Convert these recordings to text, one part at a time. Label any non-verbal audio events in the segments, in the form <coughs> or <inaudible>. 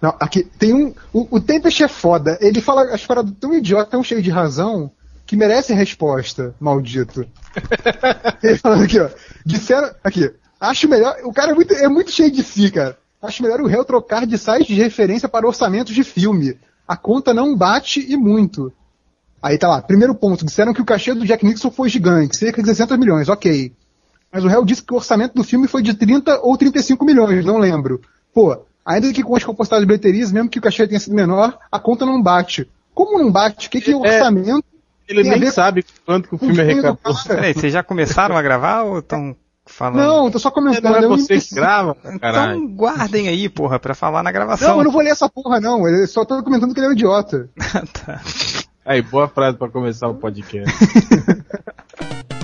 Não, aqui tem um. O, o Tempest é foda. Ele fala as paradas tão idiota, tão cheio de razão, que merece resposta, maldito. <laughs> Ele falando aqui, ó. Disseram. Aqui. Acho melhor. O cara é muito, é muito cheio de si, cara. Acho melhor o réu trocar de site de referência para orçamentos de filme. A conta não bate e muito. Aí tá lá, primeiro ponto, disseram que o cachê do Jack Nixon foi gigante, cerca de 60 milhões, ok. Mas o réu disse que o orçamento do filme foi de 30 ou 35 milhões, não lembro. Pô, ainda que com as compostadas de bilheterias, mesmo que o cachê tenha sido menor, a conta não bate. Como não bate? O que, que é o É, orçamento? Ele nem ver sabe quanto que o filme filme do arrecadou. Peraí, vocês já começaram a gravar ou estão falando? Não, tô só comentando. Não é eu você que imbecil. grava, caralho. Então guardem aí, porra, pra falar na gravação. Não, eu não vou ler essa porra, não. Eu só tô comentando que ele é um idiota. <laughs> Tá. Aí, boa frase pra começar o podcast. <laughs>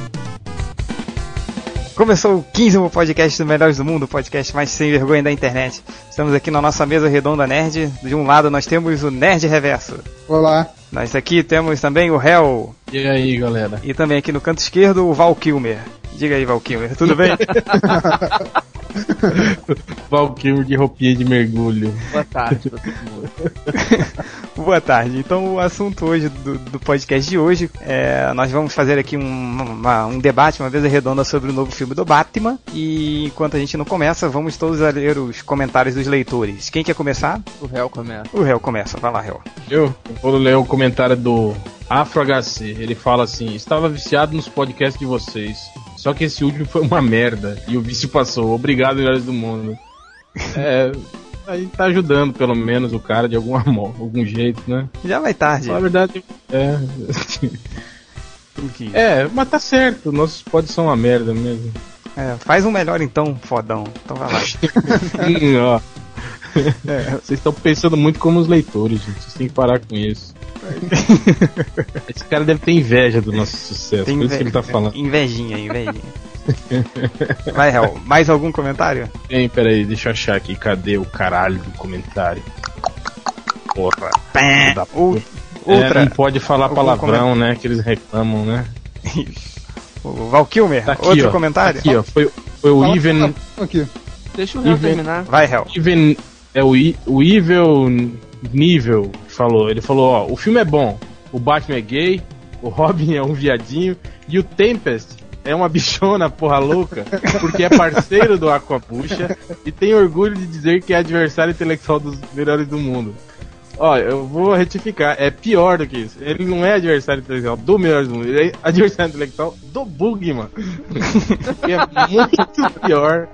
Começou o 15 podcast do Melhores do Mundo, o podcast mais sem vergonha da internet. Estamos aqui na nossa mesa redonda nerd. De um lado nós temos o Nerd Reverso. Olá. Nós aqui temos também o Hell. E aí, galera? E também aqui no canto esquerdo o Val Kilmer. Diga aí, Val Kilmer, tudo bem? <laughs> <laughs> Valkyrie de roupinha de mergulho. Boa tarde pra todo mundo. <laughs> Boa tarde. Então, o assunto hoje do, do podcast de hoje é nós vamos fazer aqui um, uma- um debate, uma mesa redonda sobre o novo filme do Batman. E enquanto a gente não começa, vamos todos a ler os comentários dos leitores. Quem quer começar? O réu começa. O Hel começa. Vai lá, Hel. Eu vou ler o comentário do AfroHC. Ele fala assim: Estava viciado nos podcasts de vocês. Só que esse último foi uma merda. E o vício passou. Obrigado, melhores do mundo. É. A gente tá ajudando, pelo menos, o cara de alguma, mo- algum jeito, né? Já vai tarde. Na verdade, é. É, mas tá certo. Nossos pods são uma merda mesmo. é, faz um melhor então, fodão. Então vai lá. <laughs> Ó. Vocês estão pensando muito como os leitores, gente. Vocês têm que parar com isso. <laughs> Esse cara deve ter inveja do nosso sucesso. Tem por isso que ele tá inve- falando. Invejinha, invejinha. Vai, Hel. Mais algum comentário? Hein, peraí, deixa eu achar aqui. Cadê o caralho do comentário? Porra. filho da puta. outra. É, não pode falar Algum palavrão, né? Que eles reclamam, né? <laughs> O Val Kilmer. Tá aqui, outro ó. comentário? Aqui, ó. Foi, foi o Fala- Even. Aqui. Deixa o Even- terminar. Vai, Hel. Even. É o, I- o Evil Nível falou. Ele falou: ó, o filme é bom. O Batman é gay. O Robin é um viadinho. E o Tempest é uma <laughs> bichona porra louca. Porque é parceiro do Aquapuxa. E tem orgulho de dizer que é adversário intelectual dos melhores do mundo. Ó, eu vou retificar, é pior do que isso. Ele não é adversário intelectual do melhor do mundo, ele é adversário intelectual do Bugman. que é muito pior,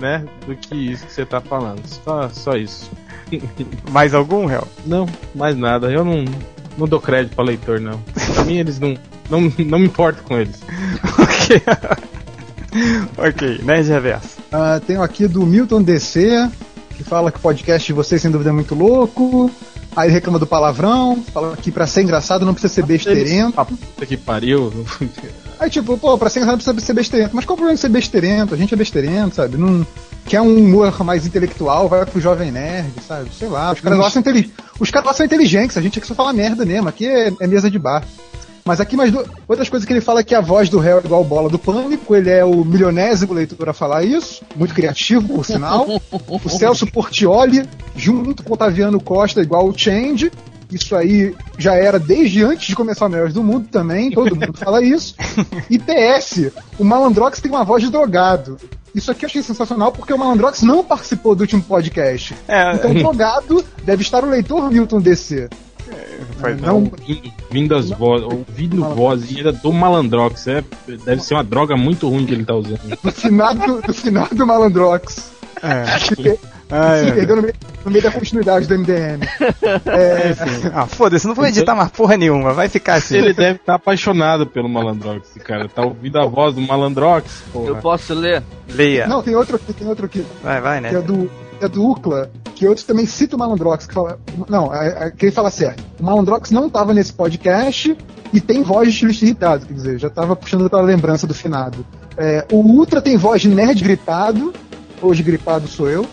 né, do que isso que você tá falando. Só, só isso. <laughs> Mais algum, Hel? Não, mais nada. Eu não, não dou crédito pra leitor, não. Pra mim, eles não. Não, não me importo com eles. <laughs> ok. ok, Nerd Reverso. Ah, tenho aqui do Milton DC, que fala que o podcast de vocês sem dúvida é muito louco. Aí ele reclama do palavrão, fala que pra ser engraçado não precisa ser besteirento. A puta que pariu. Aí tipo, pô, pra ser engraçado não precisa ser besteirento. Mas qual o problema de ser besteirento? A gente é besteirento, sabe? Não quer um humor mais intelectual, vai pro jovem nerd, sabe? Sei lá, os caras lá são, inteli- os caras são inteligentes, a gente aqui só fala merda mesmo, aqui é, é mesa de bar. Mas aqui mais outras coisas que ele fala é que a voz do réu é igual bola do pânico, ele é o milionésimo leitor a falar isso, muito criativo, por sinal. o Celso Portioli, junto com o Otaviano Costa, igual o Change. Isso aí já era desde antes de começar o Melhores do Mundo também, todo mundo fala isso. E PS, o Malandrox tem uma voz de drogado. Isso aqui eu achei sensacional porque o Malandrox não participou do último podcast. É, Então, drogado deve estar o leitor Milton DC. foi- Não, Ouvindo, vindo as vozes, ouvindo voz do Malandrox. É, deve ser uma droga muito ruim que ele tá usando. do finado, do finado Malandrox. é. Ah, se é. perdeu no meio, no meio da continuidade do MDM. <laughs> É, Ah, foda-se, não vou editar mais porra nenhuma, vai ficar assim. Ele deve estar apaixonado pelo Malandrox, cara. Tá ouvindo a voz do Malandrox, Eu porra. posso ler? Leia. não, tem outro aqui, tem outro aqui. Vai, vai, né? que é do, é do UCLA, que outros também citam o Malandrox, que fala. Não, é, é, que ele fala certo. O Malandrox não estava nesse podcast e tem voz de estilista irritado, quer dizer, já estava puxando pela lembrança do finado. É, o Ultra tem voz de nerd gritado, hoje gripado sou eu.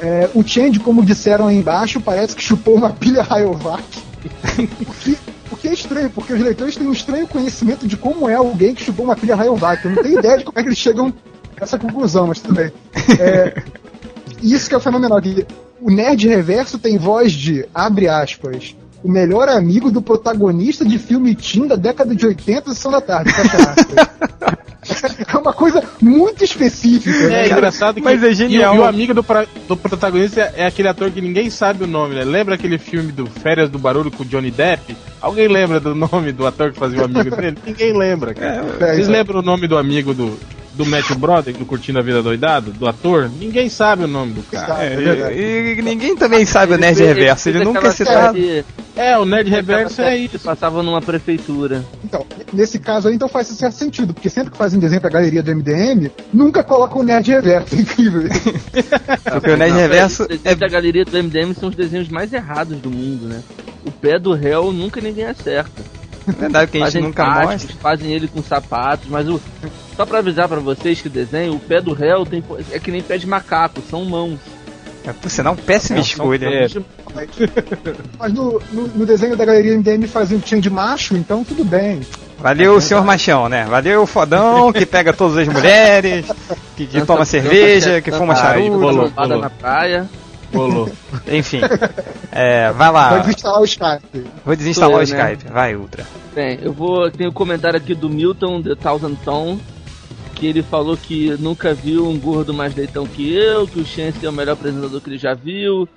É, o Change, como disseram aí embaixo, parece que chupou uma pilha Rayovac. o, que, é estranho, porque os leitores têm um estranho conhecimento de como é alguém que chupou uma pilha Rayovac. Eu não tenho ideia de como é que eles chegam a essa conclusão, mas tudo bem. É, isso que é o fenomenal. Que o Nerd Reverso tem voz de, abre aspas, o melhor amigo do protagonista de filme teen da década de 80 Sessão da Tarde. <laughs> <laughs> É uma coisa muito específica. É né? engraçado que Mas é genial. E, o- amigo do, pra- do protagonista é, é aquele ator que ninguém sabe o nome, né? Lembra aquele filme do Férias do Barulho com o Johnny Depp? Alguém lembra do <laughs> nome do ator que fazia o amigo dele? Ninguém lembra, cara. É, Vocês então. lembram o nome do amigo do, do Matthew Broderick, do Curtindo a Vida Doidado? Do ator? Ninguém sabe o nome do cara. É verdade. E, e ninguém também sabe o Nerd Reverso, ele nunca é citado. É, o Nerd Reverso é isso. Passava numa prefeitura. Então, nesse caso aí, então faz certo sentido, porque sempre que fazem desenho pra galeria do MDM, nunca colocam o Nerd Reverso. É <laughs> incrível. Porque o Nerd Não, Reverso Os desenhos da galeria do MDM são os desenhos mais errados do mundo, né? O pé do réu nunca ninguém acerta. É verdade que a gente fazem nunca cascos, mostra. fazem ele com sapatos, mas o. Só pra avisar pra vocês que o desenho, o pé do réu tem, é que nem pé de macaco, são mãos. É, por sinal, péssima escolha. é. <laughs> Mas no, no- no desenho da galeria MDM fazem tinha de macho, então tudo bem. Valeu, senhor machão, né? Valeu, fodão, que pega todas as mulheres, <laughs> que, que toma cerveja, que fuma charuto. rolou. Trombada na praia. Rolou. <laughs> Enfim. É, vai lá. desinstalar o Skype. Vou desinstalar o eu, né? Skype. Vai, Ultra. Bem, eu vou. Tem um comentário aqui do Milton, The Thousand Tom, que ele falou que nunca viu um gordo mais leitão que eu, que o Chance é o melhor apresentador que ele já viu.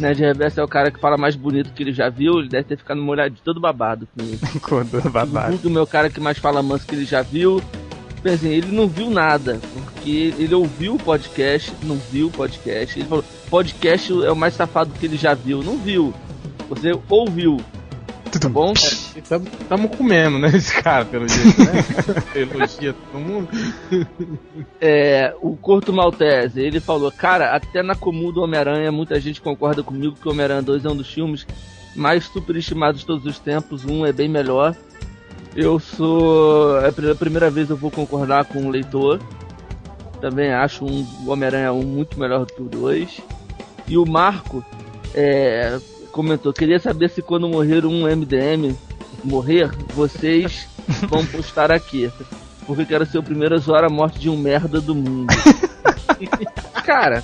Nerd Reverso é o cara que fala mais bonito que ele já viu, ele deve ter ficado molhado de todo babado comigo. <laughs> Cordou O babado. Gugu, o meu cara que mais fala manso que ele já viu. Pensem, ele não viu nada, porque ele ouviu o podcast, não viu o podcast. Ele falou, podcast é o mais safado que ele já viu. Não viu. Você ouviu, tá bom? Estamos comendo, né, esse cara, pelo jeito, né? <laughs> Elogia todo mundo. É, o Corto Maltese, ele falou, cara, até na comum do Homem-Aranha, muita gente concorda comigo que o Homem-Aranha 2 é um dos filmes mais superestimados de todos os tempos, um é bem melhor. Eu sou. É pela primeira vez eu vou concordar com o leitor. Também acho um, o Homem-Aranha 1 muito melhor do que o 2. E o Marco é, comentou, queria saber se quando morrer um MDM morrer, vocês <laughs> vão postar aqui. Porque quero ser o primeiro a zoar a morte de um merda do mundo. <laughs> Cara,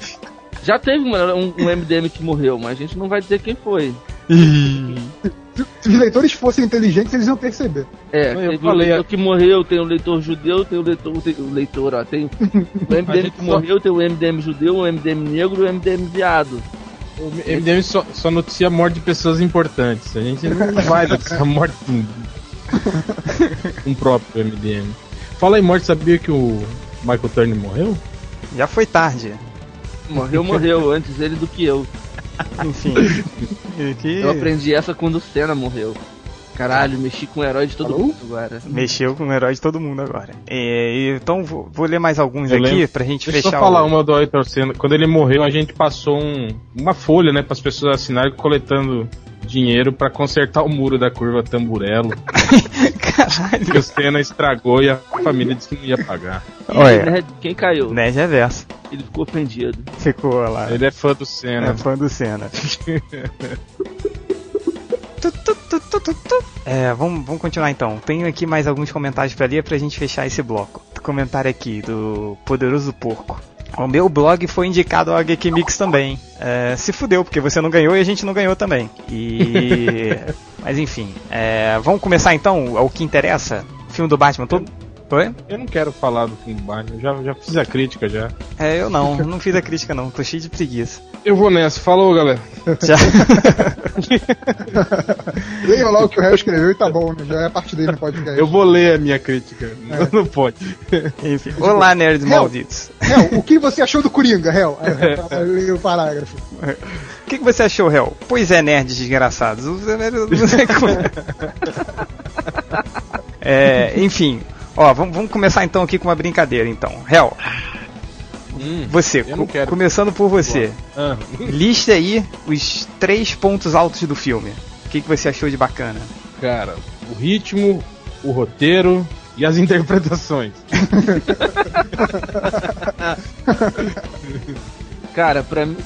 já teve um- um MDM que morreu, mas a gente não vai dizer quem foi. Se os leitores fossem inteligentes, eles iam perceber. É, Eu teve o falei, leitor que morreu, tem o leitor judeu, tem o leitor, tem o leitor, ó, tem <laughs> o MDM que só- morreu, tem o MDM judeu, o MDM negro e o MDM viado. O MDM só, só noticia a morte de pessoas importantes. A gente não <laughs> vai noticiar a morte de um, um próprio MDM. Fala aí, morte, sabia que o Michael Turner morreu? Já foi tarde. Morreu, morreu, antes ele do que eu. Enfim. <laughs> Que Eu aprendi essa quando o Senna morreu. Caralho, mexi com o herói de todo mundo agora. mexeu com o herói de todo mundo agora. É, e- então vou, vou ler mais alguns Eu aqui lembro. pra gente Deixa eu fechar só falar o... uma do Ayrton Senna. Quando ele morreu, a gente passou um- uma folha, né, para as pessoas assinarem coletando dinheiro pra consertar o muro da curva Tamburello. <laughs> Caralho. que o Senna estragou e a família disse que não ia pagar. Olha. né, quem caiu? Nerd Reverso. Ele ficou ofendido. Ficou lá. Ele é fã do Senna. É fã do Senna. <laughs> É, vamos, vamos continuar então. Tenho aqui mais alguns comentários pra ler pra gente fechar esse bloco. Comentário aqui do Poderoso Porco. O meu blog foi indicado ao HQ Mix também. É, se fudeu, porque você não ganhou e a gente não ganhou também. E. <laughs> Mas enfim. é, vamos começar então ao que interessa. Filme do Batman. Todo... Oi? Eu não quero falar do do Batman, eu já, já fiz a crítica já. É, eu não. Não fiz a crítica não. Tô cheio de preguiça. Eu vou nessa, falou galera. Já. <laughs> Leiam lá o que o réu escreveu e tá bom, né? Já é parte dele no podcast. Eu vou ler a minha crítica, não pode. Enfim. Olá, nerds Não. malditos. Réu, o que você achou do Coringa, réu? Aí, aí eu leio o parágrafo. O que, que você achou, Hel? Pois é, nerds desgraçados. <laughs> é, enfim, ó, vamos, vamos começar então aqui com uma brincadeira, então. Hel, Hum, você, Eu não co- quero. começando por você, ah, <laughs> lista aí os três pontos altos do filme. O que, que você achou de bacana? cara, o ritmo, o roteiro e as <laughs> interpretações. <laughs> Cara, pra mim,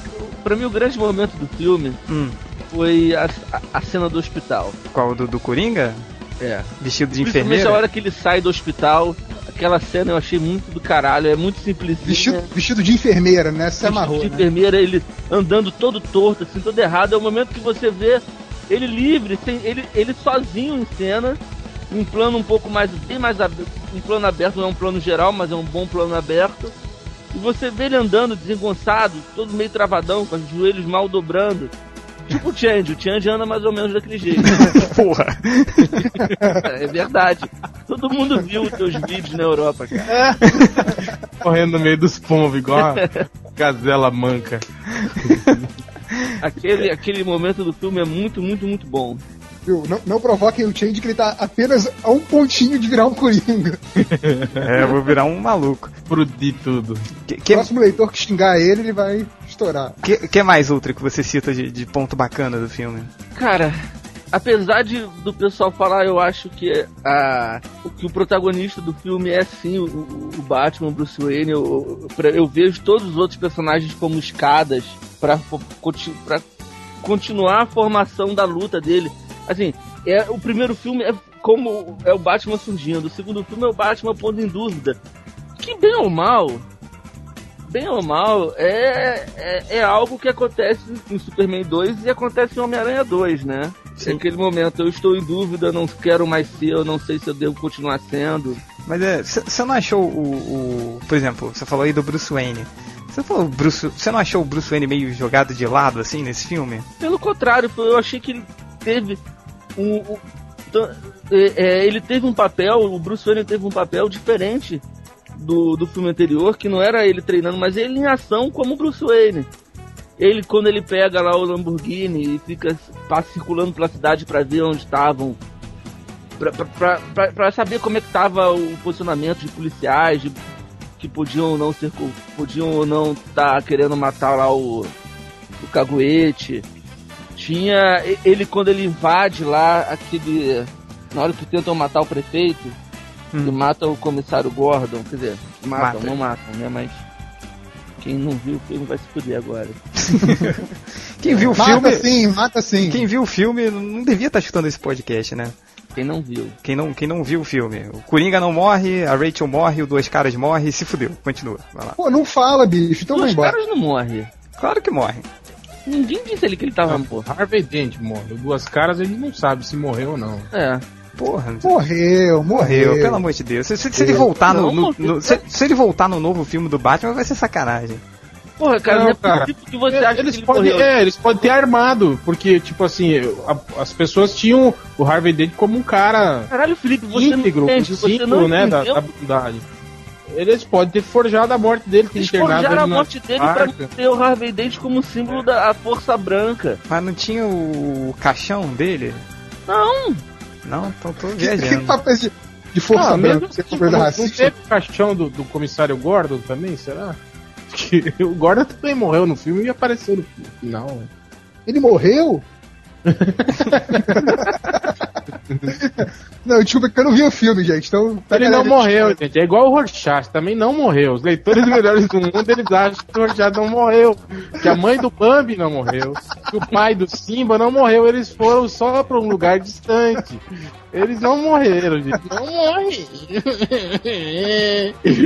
pra mim o grande momento do filme Hum, foi a, a, a cena do hospital. qual do, do Coringa? É. Vestido de Principalmente enfermeira? a hora que ele sai do hospital, Aquela cena eu achei muito do caralho, é muito simples. Vestido, vestido de enfermeira, né? Se Vestido amarrou. de né? enfermeira, ele andando todo torto, assim, todo errado. É o momento que você vê ele livre, sem, ele, ele sozinho em cena, um plano um pouco mais, bem mais aberto, um plano aberto, não é um plano geral, mas é um bom plano aberto. E você vê ele andando desengonçado, todo meio travadão, com os joelhos mal dobrando. Tipo o Change, o Change anda mais ou menos daquele jeito. <laughs> Porra. é verdade. Todo mundo viu os teus vídeos na Europa, cara. Correndo no meio dos pombos, igual a gazela manca. Aquele, aquele momento do filme é muito, muito, muito bom. Não, não provoquem o Change que ele tá apenas a um pontinho de virar um Coringa. É, eu vou virar um maluco. Prudi tudo. Que, que, Próximo leitor que xingar ele, ele vai estourar. que, que mais outra que você cita de, de ponto bacana do filme? Cara, apesar de do pessoal falar, eu acho que a, o que o protagonista do filme é sim o, o Batman, Bruce Wayne. Eu, eu, eu vejo todos os outros personagens como escadas para continuar a formação da luta dele. Assim, é, o primeiro filme é como é o Batman surgindo, o segundo filme é o Batman pondo em dúvida. Que bem ou mal, bem ou mal, é, é, é algo que acontece em Superman 2 e acontece em Homem-Aranha 2, né? Sim. É aquele momento, eu estou em dúvida, não quero mais ser, eu não sei se eu devo continuar sendo. Mas é, você não achou o, o. Por exemplo, você falou aí do Bruce Wayne. Você falou Bruce. Você não achou o Bruce Wayne meio jogado de lado assim nesse filme? Pelo contrário, eu achei que ele teve um. um é, é, ele teve um papel, o Bruce Wayne teve um papel diferente do, do filme anterior, que não era ele treinando, mas ele em ação como Bruce Wayne. Ele, quando ele pega lá o Lamborghini e fica passa circulando pela cidade para ver onde estavam, para saber como é que tava o posicionamento de policiais de, que podiam ou não ser podiam ou não estar tá querendo matar lá o, o caguete. Tinha ele quando ele invade lá aquele na hora que tentam matar o prefeito, hum. que mata o comissário Gordon, quer dizer, matam, mata. não matam, né? Mas quem não viu o filme vai se fuder agora. <laughs> quem viu o mata filme. sim, mata sim. Quem viu o filme não devia estar escutando esse podcast, né? Quem não viu. Quem não, quem não viu o filme. O Coringa não morre, a Rachel morre, o Dois Caras morre e se fudeu. Continua, vai lá. Pô, não fala, bicho, então vai Dois embora. caras não morre. Claro que morre. Ninguém disse ele que ele tava morto. Harvey Dent morre. Duas caras ele não sabe se morreu ou não. É. Porra. Morreu, morreu. Morreu, pelo amor de Deus. Se, se, se ele voltar no, no, no se, se, ele voltar no novo filme do Batman, vai ser sacanagem. Porra, cara, não, Não, é cara. possível que você acha eles que ele podem, é, eles podem ter armado, porque, tipo assim, a- as pessoas tinham o Harvey Dent como um cara Caralho, Felipe, você íntegro, não um entende, você símbolo, não né, da, entendeu. da bondade. Eles podem ter forjado a morte dele, ter Eles internado forjaram a morte dele pra arca. ter o Harvey Dent como símbolo da a força branca. Mas não tinha o caixão dele? Não, Não, então tô Que viajando. papéis de, de força Ah, mesmo você assim, coisa não, não teve o caixão do, do comissário Gordon também, será? Que <laughs> o Gordon também morreu no filme e apareceu no final. Ele morreu? <laughs> não, desculpa que eu não vi o filme, gente. Então, Ele não morreu, gente. É igual o Rorschach, também não morreu. Os leitores <laughs> melhores do mundo, eles acham que o Rorschach não morreu. Que a mãe do Bambi não morreu. Que o pai do Simba não morreu. Eles foram só pra um lugar distante. Eles não morreram, gente. Não morre.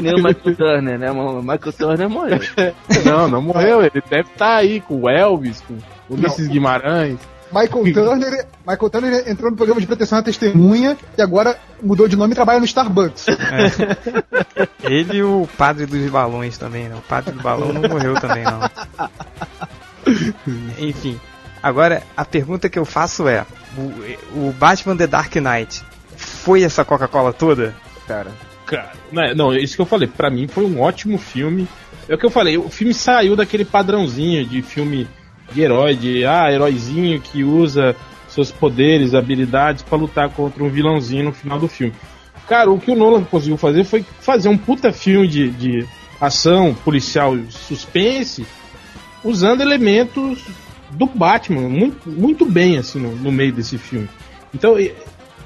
nem o Michael Turner, né? O Michael Turner morreu. <laughs> Não, não morreu. Ele deve estar aí com o Elvis, com o Ulisses Guimarães. Michael Turner, Michael Turner entrou no programa de proteção à testemunha e agora mudou de nome e trabalha no Starbucks. Ele e o padre dos balões também, né? O padre do balão não morreu também, não. Enfim, agora a pergunta que eu faço é: o, o Batman The Dark Knight foi essa Coca-Cola toda? cara. Cara, não, é- não, isso que eu falei, pra mim foi um ótimo filme. É o que eu falei, o filme saiu daquele padrãozinho de filme de herói, de ah, heróizinho que usa seus poderes, habilidades pra lutar contra um vilãozinho no final do filme. Cara, o que o Nolan conseguiu fazer foi fazer um puta filme de, de ação policial suspense usando elementos do Batman muito, muito bem assim no, no meio desse filme. Então eu,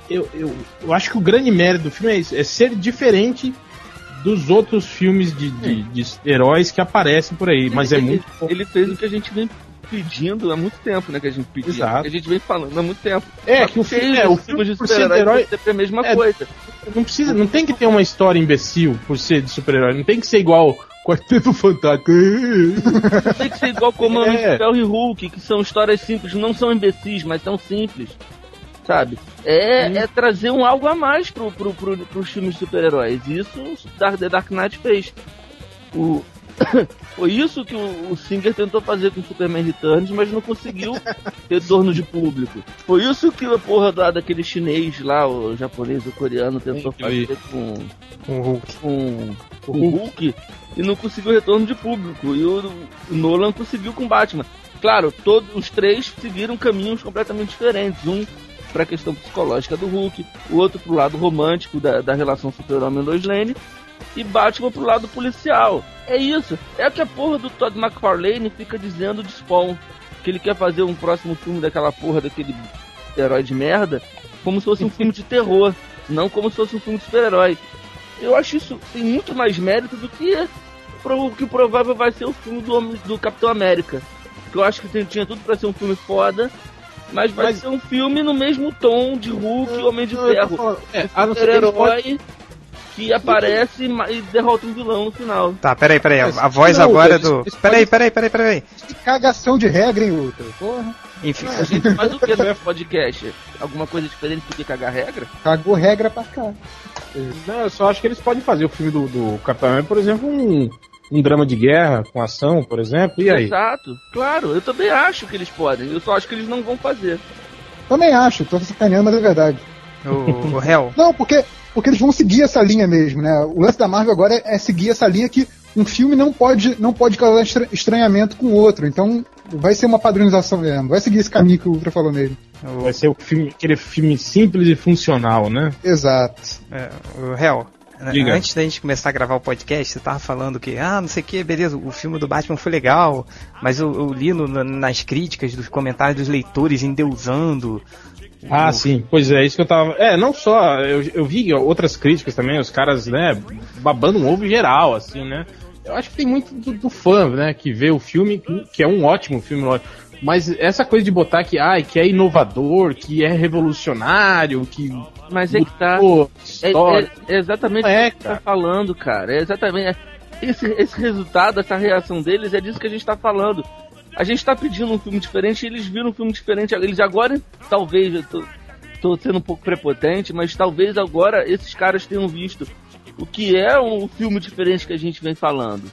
eu, eu, acho que o grande mérito do filme é, isso, é ser diferente dos outros filmes de, de, de heróis que aparecem por aí, mas é Ele- muito bom. Ele fez o que a gente vem pedindo há muito tempo, né? Que a gente pediu. Exato. Que a gente vem falando há muito tempo. É, que o filme, é, o filme de super-herói sempre a mesma é, coisa. não precisa, não tem que ter uma história imbecil por ser de super-herói, não tem que ser igual Quarteto Fantástico. Não tem que ser igual como <laughs> É. é. Ferro e Hulk, que são histórias simples, não são imbecis, mas são simples. Sabe? É, é trazer um algo a mais pro, pro, pro, pros filmes de super-heróis. Isso o Dark, The Dark Knight fez. O... <coughs> Foi isso que o, o Singer tentou fazer com Superman Returns, mas não conseguiu <laughs> retorno de público. Foi isso que a porra da, daquele chinês lá, o japonês, o coreano, tentou fazer com, Com o Hulk. com com o Hulk e não conseguiu retorno de público. E o, o Nolan conseguiu com o Batman. Claro, todos os três seguiram caminhos completamente diferentes. Um para a questão psicológica do Hulk, o outro pro lado romântico da, da relação Super-Homem e Lois Lane, e Batman pro lado policial. É isso. É o que a porra do Todd McFarlane fica dizendo de Spawn. Que ele quer fazer um próximo filme daquela porra daquele herói de merda, como se fosse um filme de terror, <laughs> não como se fosse um filme de super-herói. Eu acho isso tem muito mais mérito do que pro- que provável vai ser o filme do, Homem- do Capitão América. Que eu acho que tem- tinha tudo pra ser um filme foda, mas vai Mas- ser um filme no mesmo tom de Hulk e Homem de Ferro. é, a não ser que eles podem- Super-herói que aparece e derrota um vilão no final. Tá, peraí, peraí. A, a voz não, agora é do. Peraí, peraí, peraí, peraí. Que cagação de regra, hein, Ultra? Porra. Enfim. A gente faz o que nesse podcast? Alguma coisa diferente do que cagar regra? Cagou regra pra cá. Não, eu só acho que eles podem fazer o filme do, do Capitão América, por exemplo, um, um drama de guerra com ação, por exemplo, e aí? Exato. Claro, eu também acho que eles podem. Eu só acho que eles não vão fazer. Também acho, tô sacaneando, mas é verdade. O, o réu. Não, porque, porque eles vão seguir essa linha mesmo, né? O lance da Marvel agora é, é seguir essa linha que um filme não pode, não pode causar estra- estranhamento com o outro. Então vai ser uma padronização mesmo. Vai seguir esse caminho que o Ultra falou mesmo. O, Vai ser o filme, aquele filme simples e funcional, né? Exato. é, o. Diga. Antes da gente começar a gravar o podcast, você tava falando que, ah, não sei o que, beleza, o filme do Batman foi legal, mas eu, eu li no- na- nas críticas, dos comentários dos leitores endeusando. Ah, o- sim, pois é, isso que eu tava. É, não só, eu, eu vi outras críticas também, os caras, né, babando um ovo geral, assim, né? Eu acho que tem muito do, do fã, né, que vê o filme, que é um ótimo filme, lógico. Mas essa coisa de botar que, ai, que é inovador, que é revolucionário, que Mas é que tá. É, é- é exatamente é, o que tá falando, cara. É exatamente. é- Esse, esse resultado, essa reação deles é disso que a gente tá falando. A gente tá pedindo um filme diferente e eles viram um filme diferente. Eles agora, talvez, eu tô, tô sendo um pouco prepotente, mas talvez agora esses caras tenham visto o que é um filme diferente que a gente vem falando.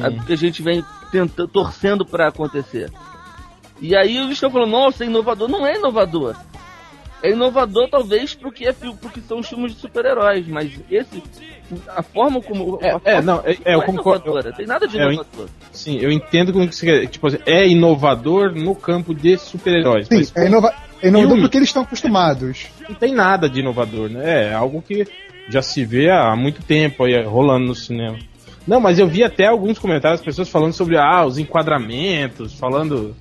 É que a gente vem tentando, torcendo pra acontecer. E aí eles estão falando, nossa, é inovador. Não é inovador. É inovador talvez pro que, é, fi- pro que são os filmes de super-heróis, mas esse. A forma como. É, a é, forma não, é, é, eu não concordo. inovadora, Tem nada de É, eu inovador. Sim, eu entendo como que você quer. Tipo assim, é inovador no campo de super-heróis. Sim, mas é, inova é inovador filme. porque eles estão acostumados. não tem nada de inovador, né? É algo que já se vê há muito tempo aí rolando no cinema. Não, mas eu vi até alguns comentários, pessoas falando sobre ah, os enquadramentos, falando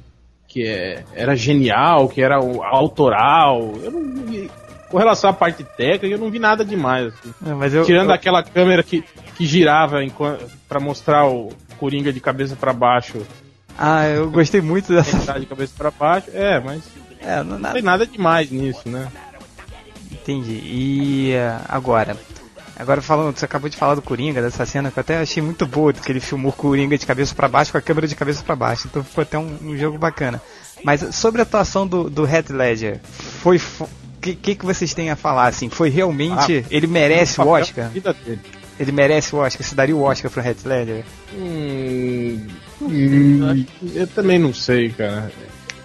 que é- era genial, que era o- autoral. Eu não vi. Com relação à parte técnica, eu não vi nada demais. assim. É, mas eu, Tirando eu- aquela câmera que, que girava pra mostrar o Coringa de cabeça pra baixo, Ah, eu gostei muito dessa. de cabeça pra baixo. É, mas É, não, não nada, tem nada demais nisso, né? entendi. E eh, agora? Agora falando, você acabou de falar do Coringa, dessa cena que eu até achei muito boa, que ele filmou o Coringa de cabeça pra baixo com a câmera de cabeça pra baixo. Então ficou até um, um jogo bacana. Mas sobre a atuação do, do Heath Ledger, foi. O que, que, que vocês têm a falar, assim? Foi realmente. ele merece o Oscar? Ele merece o Oscar? Você daria o Oscar pro Heath Ledger? Hum, hum, eu também não sei, cara.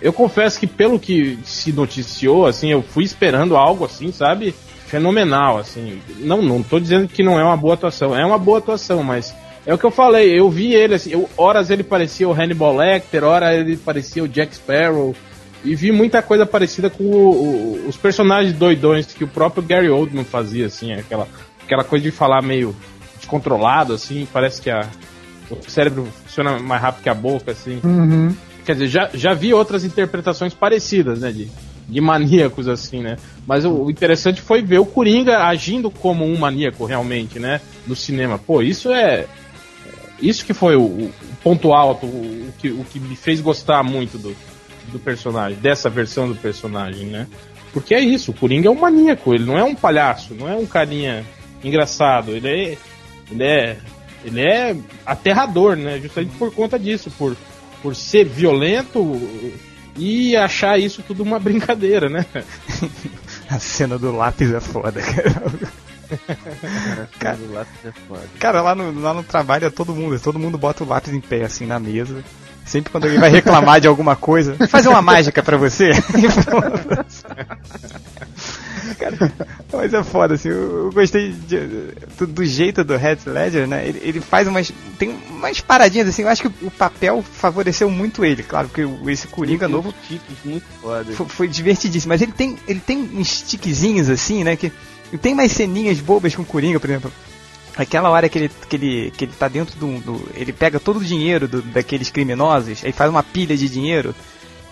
Eu confesso que pelo que se noticiou, assim, eu fui esperando algo assim, sabe? Fenomenal, assim. Não, não tô dizendo que não é uma boa atuação. É uma boa atuação, mas é o que eu falei. Eu vi ele, assim, eu, horas ele parecia o Hannibal Lecter, horas ele parecia o Jack Sparrow. E vi muita coisa parecida com o- o- os personagens doidões que o próprio Gary Oldman fazia, assim, aquela, aquela coisa de falar meio descontrolado, assim, parece que a, o cérebro funciona mais rápido que a boca, assim. Uhum. Quer dizer, já, já vi outras interpretações parecidas, né, de, de maníacos, assim, né? Mas o, interessante foi ver o Coringa agindo como um maníaco, realmente, né, no cinema. Pô, isso é, isso que foi o, o ponto alto, o, o, que, o que me fez gostar muito do, do personagem, dessa versão do personagem, né? Porque é isso, o Coringa é um maníaco, ele não é um palhaço, não é um carinha engraçado, ele é. Ele é. Ele é aterrador, né? Justamente por conta disso, por, por ser violento e achar isso tudo uma brincadeira, né? <laughs> A cena do lápis é foda, cara. <laughs> cara, cara lá, no, lá no trabalho é todo mundo, todo mundo bota o lápis em pé assim na mesa. Sempre quando alguém vai reclamar de alguma coisa, fazer uma mágica para você. <laughs> <laughs> Cara, mas é foda, assim, eu, eu gostei de, do, do, jeito do Heath Ledger, né? Ele, ele, faz umas. Tem umas paradinhas assim, eu acho que o papel favoreceu muito ele, claro, porque esse Coringa tem novo. Tiques muito foda. Foi, foi, divertidíssimo, mas ele tem, ele tem uns tiquezinhos assim, né? Que, tem mais ceninhas bobas com o Coringa, por exemplo. Aquela hora que ele, que ele, que ele tá dentro do, do Ele pega todo o dinheiro do, daqueles criminosos, aí faz uma pilha de dinheiro,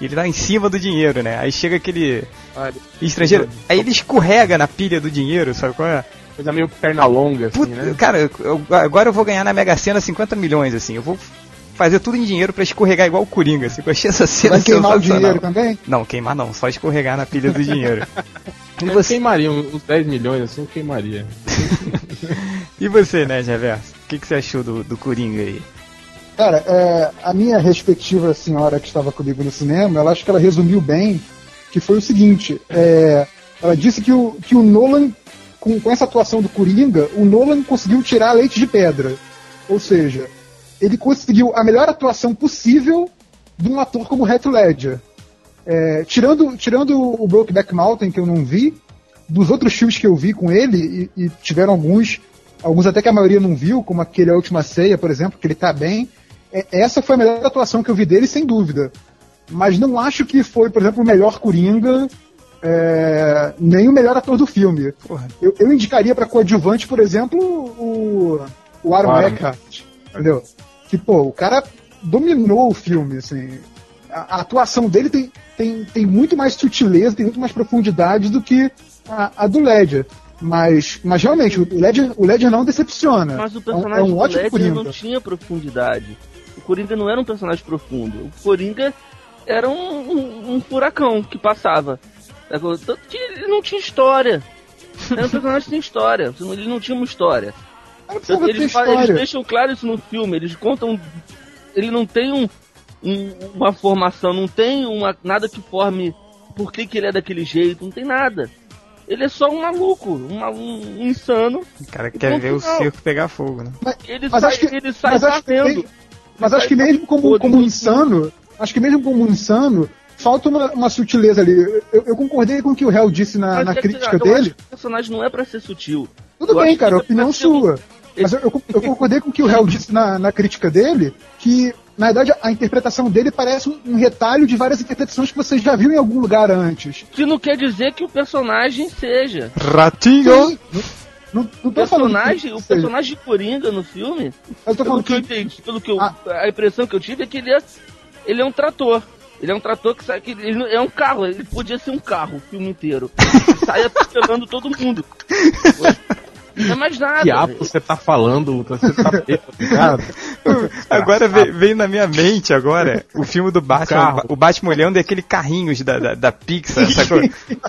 e ele tá em cima do dinheiro, né? Aí chega aquele Olha, estrangeiro, aí ele escorrega na pilha do dinheiro, sabe qual é? Coisa meio perna longa, assim, Puta, né? Cara, eu, agora eu vou ganhar na Mega Sena 50 milhões, assim, eu vou fazer tudo em dinheiro para escorregar igual o Coringa, assim, eu achei essa cena Vai queimar o dinheiro também? Não, queimar não, só escorregar na pilha do dinheiro. <laughs> E você... queimaria uns 10 milhões assim, eu queimaria. <laughs> e você, né, Reverso? O que, que você achou do, do Coringa aí? Cara, é, a minha respectiva senhora que estava comigo no cinema, ela acho que ela resumiu bem, que foi o seguinte, é, ela disse que o, que o Nolan, com, com essa atuação do Coringa, o Nolan conseguiu tirar leite de pedra. Ou seja, ele conseguiu a melhor atuação possível de um ator como Heath Ledger. É, tirando, tirando o Brokeback Mountain, que eu não vi, dos outros filmes que eu vi com ele, e, e, tiveram alguns, alguns até que a maioria não viu, como aquele A Última Ceia, por exemplo, que ele tá bem, essa foi a melhor atuação que eu vi dele, sem dúvida. Mas não acho que foi, por exemplo, o melhor Coringa, é, nem o melhor ator do filme. Eu, eu, indicaria para coadjuvante, por exemplo, o, o Aaron Eckhart, entendeu? Que, pô, o cara dominou o filme, assim. A, a atuação dele tem, tem, tem muito mais sutileza, tem muito mais profundidade do que a, a do Ledger. Mas, mas realmente, o Ledger, o Ledger não decepciona. Mas o personagem é um, é um do Ledger Coringa. não tinha profundidade. O Coringa não era um personagem profundo. O Coringa era um, um, um furacão que passava. Tanto que ele não tinha história. Era um personagem sem história. Ele não tinha uma história. Eles, eles, deixam claro isso no filme. Eles contam. Ele não tem um, um, uma formação, não tem uma, nada que forme por que, que ele é daquele jeito, não tem nada. Ele é só um maluco, um, um insano. O cara quer ver o circo pegar fogo, né? Mas, ele mas sai, acho que, ele sai mas acho que, mas acho que mesmo como, como insano, acho que mesmo como insano, falta uma, uma sutileza ali. Eu, eu, concordei com o que o Hell disse na, na crítica dele. o personagem não é para ser sutil. Tudo eu bem, cara, é opinião sua. Um... Mas eu, eu, eu, concordei com o que o Hell disse na, na crítica dele, que na verdade, a interpretação dele parece um, retalho de várias interpretações que você já viu em algum lugar antes. Que não quer dizer que o personagem seja. Ratinho! Sim. Não, não personagem, o personagem de Coringa no filme, pelo que, que eu entendi, pelo que eu, ah. a impressão que eu tive é que ele é, ele é um trator. Ele é um trator que sai que ele é um carro, ele podia ser um carro o filme inteiro. <laughs> sai atropelando todo mundo. Não é mais nada. Que ato você tá falando? Você tá <laughs> cara. Agora veio, veio, na minha mente agora o filme do Batman. O, o Batman olhando e aquele carrinhos da, da, da Pixar, <laughs> sacou?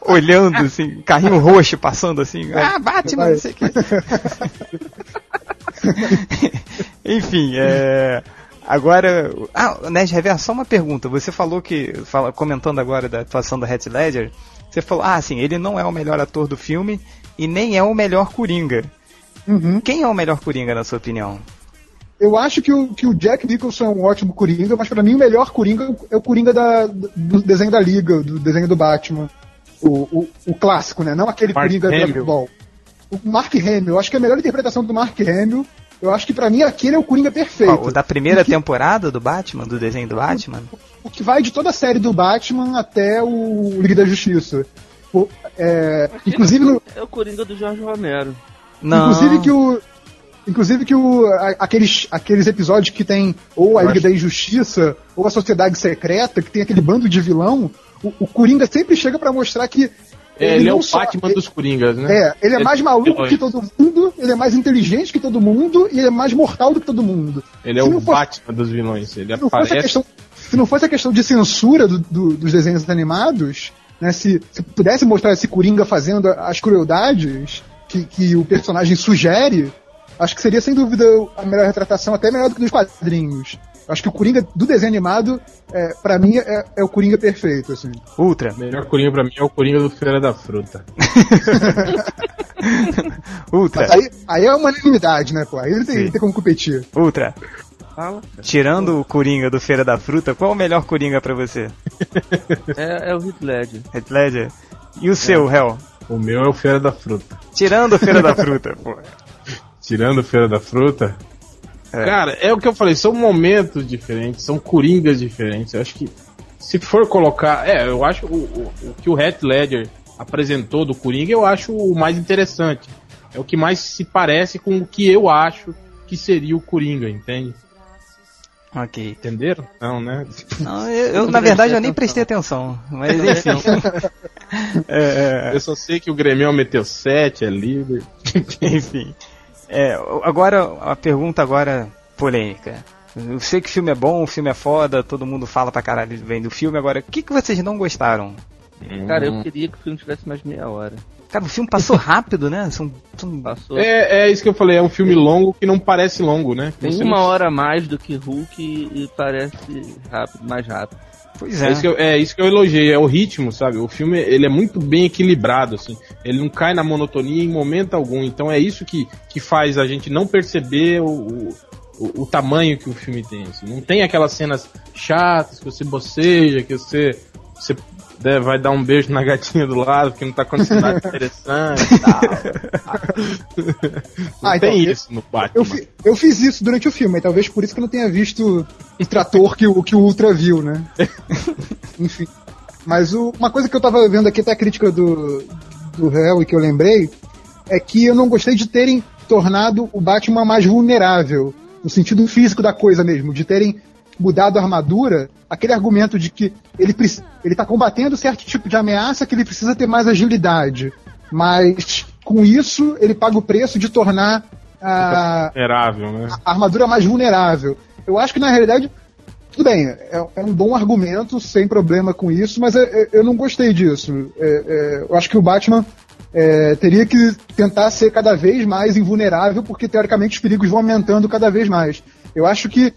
olhando assim, carrinho roxo passando assim. Ah, Batman, não sei o que. <laughs> Enfim, é. Agora, ah, Ned Rever, só uma pergunta. Você falou que, fala, comentando agora da atuação do Heath Ledger, você falou, ah, sim, ele não é o melhor ator do filme e nem é o melhor Coringa. Uhum. Quem é o melhor Coringa, na sua opinião? Eu acho que o, que o Jack Nicholson é um ótimo Coringa, mas para mim o melhor Coringa é o Coringa da, do desenho da Liga, do desenho do Batman. O, o, o clássico, né? Não aquele Mark Coringa Hamill. do futebol. O Mark Hamill, eu acho que é a melhor interpretação do Mark Hamill. Eu acho que para mim aquele é o Coringa perfeito. o da primeira que, temporada do Batman, do desenho do Batman? O, o, que vai de toda a série do Batman até o Liga da Justiça. O, é, inclusive no... É o Coringa do Jorge Romero. Não. Inclusive que o. Inclusive que o, aqueles, aqueles episódios que tem ou a Liga da Injustiça ou a Sociedade Secreta, que tem aquele bando de vilão, o, o Coringa sempre chega para mostrar que É, ele, é o só- Batman ele- dos Coringas, né? É, ele é Ele- mais maluco vilões. que todo mundo, ele é mais inteligente que todo mundo e ele é mais mortal do que todo mundo. Ele é Se o não fosse- Batman dos vilões. Ele Se não fosse a aparece. questão, se não fosse a questão de censura do- do- dos desenhos animados, né, se, se pudesse mostrar esse Coringa fazendo as crueldades que, que o personagem sugere, acho que seria sem dúvida a melhor retratação, até melhor do que dos quadrinhos. Acho que o Coringa do desenho animado, é, para mim, é, é o Coringa perfeito, assim. Ultra. O melhor Coringa pra mim é o Coringa do Feira da Fruta. <laughs> Ultra. Mas aí, aí é uma unanimidade, né, pô? Aí não tem, tem como competir. Ultra. Fala. Tirando o Coringa do Feira da Fruta, qual é o melhor Coringa pra você? <laughs> É, é o Heath Ledger. Heath Ledger? E o seu, Hel? O meu é o Feira da Fruta. Tirando o Feira da <laughs> Fruta, pô. Tirando o Feira da Fruta. É. Cara, é o que eu falei, são momentos diferentes, são coringas diferentes. Eu acho que se for colocar. É, eu acho o, o, o que o Heath Ledger apresentou do Coringa, eu acho o mais interessante. É o que mais se parece com o que eu acho que seria o Coringa, entende? Ok. Entenderam? Não, né? Não, eu, eu, na verdade, eu nem prestei atenção. Mas enfim. <laughs> É, é, Eu só sei que o Grêmio meteu 7, é líder. Enfim. É, agora, a pergunta agora polêmica. Eu sei que o filme é bom, o filme é foda, todo mundo fala pra caralho bem do filme. Agora, o que, que vocês não gostaram? Cara, eu queria que o filme tivesse mais meia hora. Cara, o filme passou rápido, né? São, são- Passou. É, é isso que eu falei, é um filme longo que não parece longo, né? Tem Você uma não- hora a mais do que Hulk e, e parece rápido, mais rápido. Pois É é. isso, que eu, é isso que eu elogiei, é o ritmo, sabe? O filme ele é muito bem equilibrado, assim. Ele não cai na monotonia em momento algum. Então é isso que, que faz a gente não perceber o, o, o- o tamanho que o filme tem. assim. Não tem aquelas cenas chatas que você boceja, que você, você né, vai dar um beijo na gatinha do lado porque não tá acontecendo nada <laughs> interessante e <laughs> tal. Não Ah, tem então, eu- isso no Batman. Eu, fi- eu fiz isso durante o filme, e talvez por isso que eu não tenha visto o trator que, o- que o Ultra viu, né? <laughs> Enfim. Mas o- uma coisa que eu tava vendo aqui, até a crítica do, do Hell e que eu lembrei, é que eu não gostei de terem tornado o Batman mais vulnerável, no sentido físico da coisa mesmo, de terem mudado a armadura, aquele argumento de que ele, ele tá combatendo certo tipo de ameaça que ele precisa ter mais agilidade. Mas com isso ele paga o preço de tornar a, Vulnerável, né? a armadura mais vulnerável. Eu acho que na realidade, tudo bem, é, é um bom argumento, sem problema com isso, mas é- é- eu não gostei disso. É, é, eu acho que o Batman é, teria que tentar ser cada vez mais invulnerável, porque teoricamente os perigos vão aumentando cada vez mais. Eu acho que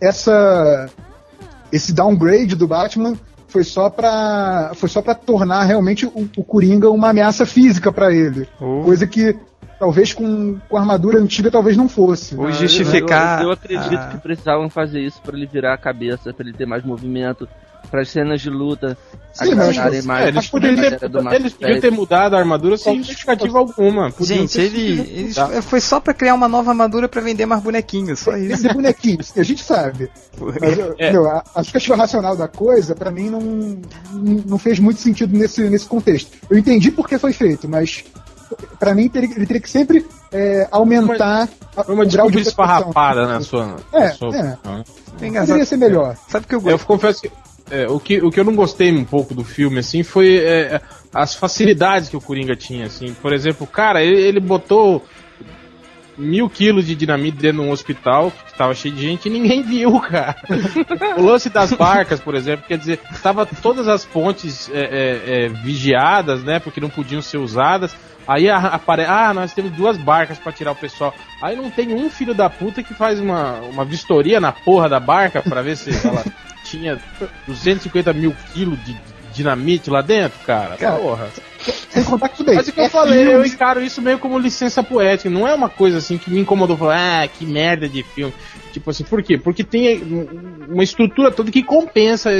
essa esse downgrade do Batman foi só pra foi só para tornar realmente o, o Coringa uma ameaça física pra ele, coisa que talvez com, com a armadura antiga talvez não fosse. Ou Ah, justificar. Eu, eu acredito a- que precisavam fazer isso pra ele virar a cabeça, pra ele ter mais movimento, para as cenas de luta Sim, mas- é, mais. É, eles podiam poderia ter, eles podiam ter mudado a armadura sem justificativa alguma. Podiam Gente, ele, ele foi só pra criar uma nova armadura pra vender mais bonequinhos, só isso. Esse bonequinho, a gente sabe. Mas, <laughs> eu- É. meu, a, a justificativa racional da coisa, pra mim, não, não fez muito sentido nesse, nesse contexto. Eu entendi por que foi feito, mas pra mim teria- ele teria que sempre é, aumentar a- Foi uma o grau de esfarrapada na sua. É, na sua é. engraçado. Poderia ser melhor. Sabe o que eu Eu gosto? confesso que é, o, que o que eu não gostei um pouco do filme, assim, foi é, as facilidades que o Coringa tinha, assim. Por exemplo, cara, ele, ele botou mil quilos de dinamite dentro de um hospital que tava cheio de gente e ninguém <laughs> viu, cara. o lance das barcas, por exemplo, quer dizer, tava todas as pontes é, é, é, vigiadas, né, porque não podiam ser usadas. Aí a- apare... ah, nós temos duas barcas pra tirar o pessoal. Aí não tem um filho da puta que faz uma, uma vistoria na porra da barca pra ver se ela tinha 250 mil quilos de dinamite lá dentro, cara. Cara, porra. Sem contar que tudo bem. Mas o que eu é falei, eu filme, encaro isso meio como licença poética. Não é uma coisa assim que me incomodou. Falar, ah, que merda de filme. Tipo assim, por quê? Porque tem uma estrutura toda que compensa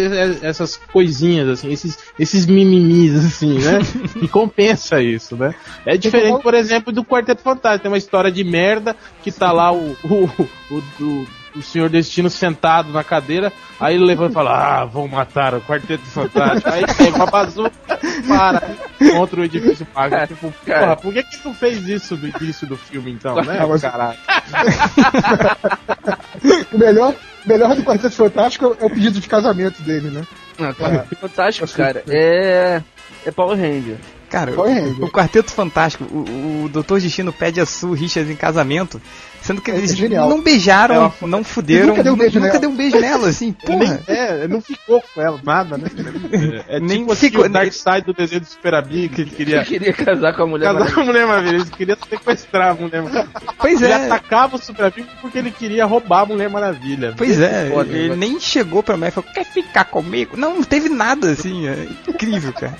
essas coisinhas, assim, esses, esses mimimis, assim, né? <laughs> que compensa isso, né? É diferente, por exemplo, do Quarteto Fantástico. Tem uma história de merda que tá lá o, o, o, o, o Senhor Destino sentado na cadeira, aí ele levanta e fala, ah, vão matar o Quarteto Fantástico. Aí pega uma bazuca para contra o edifício pago. Cara, Tipo, cara. porra, por que que tu fez isso no início do filme, então, né? Ah, mas- Caralho. <laughs> O melhor, melhor do Quarteto Fantástico é o pedido de casamento dele, né? Ah, cara, Fantástico, cara. É. É Power Ranger. Cara, Power o, o Quarteto Fantástico, o, o Dr. Destino pede a Sue Richards em casamento, sendo que É eles genial. não beijaram, Ela- não fuderam, nunca deu um beijo nunca nela. deu um beijo nela, assim, <laughs> porra. É, não ficou com ela, nada, né? É, é Nem tipo assim, ficou- o Dark Side do desenho do Super Amigo, que ele queria <laughs> queria casar com a mulher. casar com a Mulher Maravilha, ele queria sequestrar a Mulher Maravilha. Pois Ele é, atacava o Super Amigo porque ele queria roubar a Mulher Maravilha. pois é, Foda, ele né? nem chegou pra mim e falou, quer ficar comigo? Não, não teve nada, assim, é incrível, cara.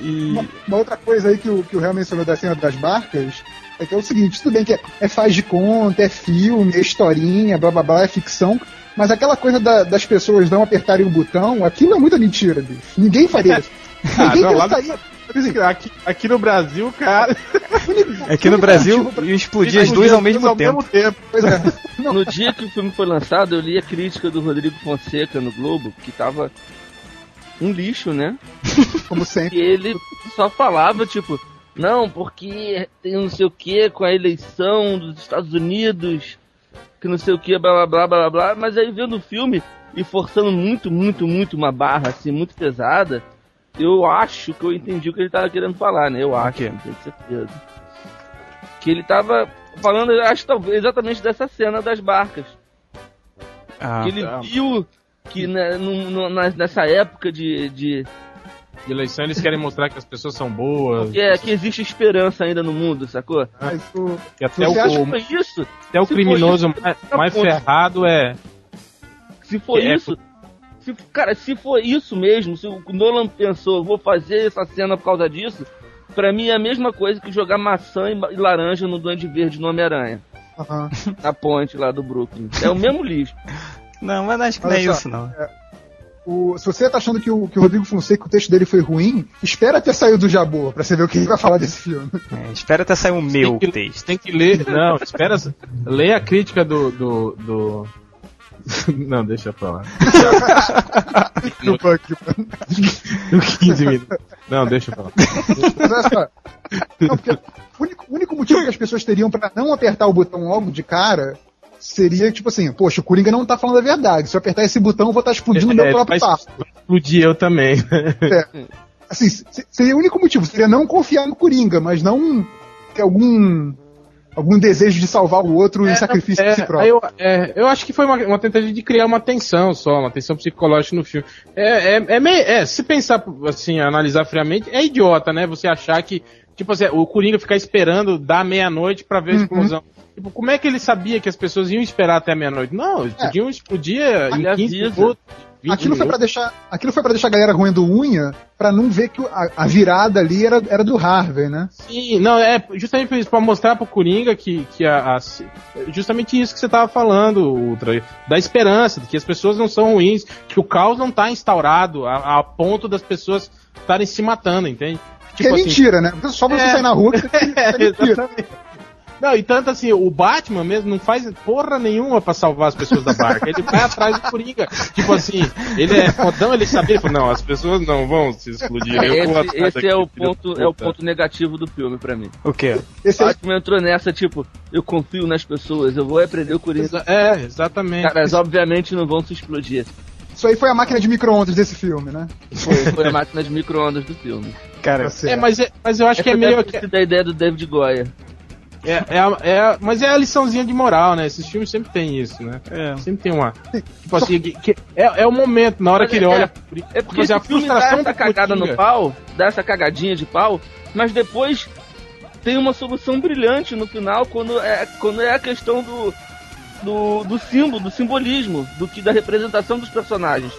E... Uma, uma outra coisa aí que o, que o Real mencionou da cena das barcas é que é o seguinte, tudo bem que é, é faz de conta, é filme, é historinha, blá blá blá, é ficção, mas aquela coisa da- das pessoas não apertarem o botão, aquilo é muita mentira, bicho. Ninguém faria isso. <laughs> Ah, Ninguém não, lá pensaria. Assim, Aqui, aqui no Brasil, cara. <laughs> Aqui no Brasil, ia explodir as duas ao mesmo tempo. Pois é. <laughs> No dia que o filme foi lançado, eu li a crítica do Rodrigo Fonseca no Globo, que tava um lixo, né? Como E sempre. ele só falava, tipo, não, porque tem não sei o que com a eleição dos Estados Unidos, que não sei o que, blá blá blá blá blá, mas aí vendo o filme e forçando muito, muito, muito uma barra assim, muito pesada, eu acho que eu entendi o que ele tava querendo falar, né? Eu acho, não tenho certeza. Que ele tava falando, eu acho talvez exatamente dessa cena das barcas. Ah, que ele tá. viu que né, num- na- nessa época de De eleição eles querem mostrar que as pessoas são boas. é, que existe esperança ainda no mundo, sacou? Mas o- Que até Você o, acha o- Foi isso? até o criminoso isso, mais, mais ferrado é. Se for É, isso, se, cara, se for isso mesmo, se o Nolan pensou, vou fazer essa cena por causa disso, pra mim é a mesma coisa que jogar maçã e laranja no Duende Verde no Homem-Aranha, Aham. na ponte lá do Brooklyn. É o mesmo lixo. Não, mas acho que não Olha é só, isso, não. O- se você tá achando que o, que o Rodrigo Fonseca, o texto dele foi ruim, espera ter saído do Jabô pra você ver o que ele vai falar desse filme. É, espera até sair o meu tem que, texto. Tem que ler. <laughs> Não, espera. Leia a crítica do. do, do... <laughs> Não, deixa pra lá. Do Buck. Do 15 minutos. Não, deixa pra lá. Mas olha só. Não, porque o único, o único motivo que as pessoas teriam pra não apertar o botão logo de cara seria tipo assim, poxa, o Coringa não tá falando a verdade. Se eu apertar esse botão, eu vou estar explodindo o meu É, próprio papo. explodir eu também. Assim, se- seria o único motivo, seria não confiar no Coringa, mas não ter algum algum desejo de salvar o outro em sacrifício de si É, próprio. eu, é, eu acho que foi uma, uma tentativa de criar uma tensão só, uma tensão psicológica no filme. É, é, é, meio- é, se pensar assim, analisar friamente, é idiota, né? Você achar que, tipo assim, o Coringa ficar esperando da meia-noite pra ver a Uhum. explosão. Tipo, como é que ele sabia que as pessoas iam esperar até a meia-noite? Não, eles É. podiam explodir em 15 avisa. minutos. 20 Aquilo foi, pra minutos. deixar, aquilo foi pra deixar a galera roendo unha pra não ver que a, a virada ali era, era do Harvey, né? Sim, não, é justamente por isso, pra mostrar pro Coringa que, que a, a- justamente isso que você tava falando, Ultra, da esperança, de que as pessoas não são ruins, que o caos não tá instaurado a, a ponto das pessoas estarem se matando, entende? Que é mentira, né? Só você É. sair na rua que É, <laughs> é mentira. exatamente. Não, e tanto assim, o Batman mesmo não faz porra nenhuma pra salvar as pessoas da barca. Ele vai atrás do Coringa. Tipo assim, ele é fodão, ele sabia, ele falou, não, as pessoas não vão se explodir. Esse, esse é o ponto, é o puta." ponto negativo do filme pra mim. O quê? Esse aí, Batman entrou nessa, tipo, eu confio nas pessoas, eu vou aprender o Coringa. É, exatamente. Caras, obviamente não vão se explodir. Isso aí foi a máquina de micro-ondas desse filme, né? Foi, foi a máquina de micro-ondas do filme. Cara, Tá É, mas, é, mas eu acho que é Essa meio. deve ter sido a ideia do David Goya. É, é, a- é a- mas é a liçãozinha de moral, né? Esses filmes sempre tem isso, né? é. Sempre tem uma. Tipo assim, que, que- é, é o momento, na hora Mas que ele é- olha. É porque Mas a esse dá frustração essa do cagada Coringa- no pau, dá essa cagadinha de pau, mas depois tem uma solução brilhante no final quando é, quando é a questão do, do, do símbolo, do simbolismo, do que da representação dos personagens.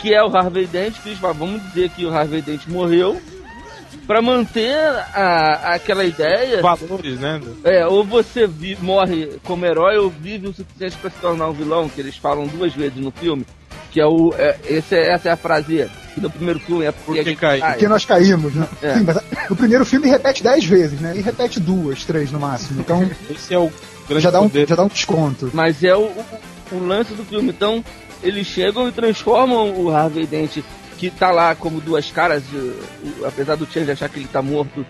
Que é o Harvey Dent, que eles falam, vamos dizer que o Harvey Dent morreu pra manter a, aquela ideia. Valores, né? É, ou você vi- morre como herói ou vive o suficiente pra se tornar um vilão, que eles falam duas vezes no filme. Que é o. É, esse é- essa é a frase do primeiro filme, é porque Porque a gente cai. Porque nós caímos, né? É. Sim, mas no primeiro filme repete dez vezes, né? E repete duas, três no máximo. Então <laughs> Esse é o grande já dá um, poder. já dá um desconto. Mas é o, o, o lance do filme. Então, eles chegam e transformam o Harvey Dent, que tá lá como duas caras, eh, o- apesar do Change achar que ele tá morto.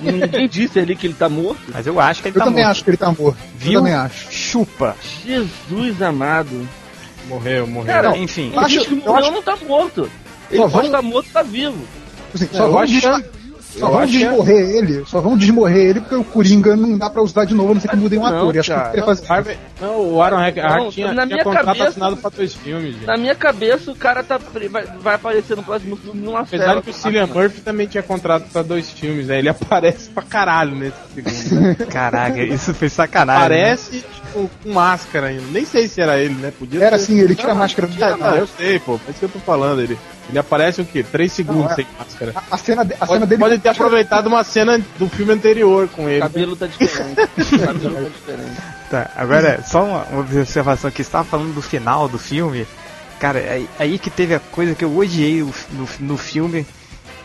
Ninguém <laughs> disse ali que ele tá morto. Mas eu acho que ele Eu tá também morto. acho que ele tá morto. Viu? Eu também acho. Chupa. Jesus amado. Morreu, morreu. Cara, Enfim. Ele acho- que eu morreu acho- não tá morto. Ele Só pode vamos- estar morto, tá vivo. Assim, É, só, desca- que- Só vão desmorrer ele, só vão desmorrer ele porque o Coringa não dá pra usar de novo, a não ser que mudem um ator. E acho que não, fazer... Harvey, não, o Aaron Eckhart tinha, na tinha minha contrato cabeça, assinado pra dois filmes. Gente. Na minha cabeça, o cara tá, vai, vai aparecer no próximo filme numa Apesar que o Cillian Murphy também tinha contrato pra dois filmes, né? Ele <laughs> aparece pra caralho nesse segundo. Né? Caraca, isso foi sacanagem. Aparece, né? Tipo, com máscara ainda. Nem sei se era ele, né? Podia era sim, ele tinha máscara do ah, Eu sei, pô. É isso que eu tô falando. Ele, ele aparece o quê? Três segundos não, é, sem máscara. A, a cena, a pode, cena dele. Pode ter aproveitado uma cena do filme anterior com ele. O cabelo tá diferente. <laughs> o cabelo tá diferente. Tá, agora, só uma, uma observação que estava falando do final do filme. Cara, aí, aí que teve a coisa que eu odiei no, no filme,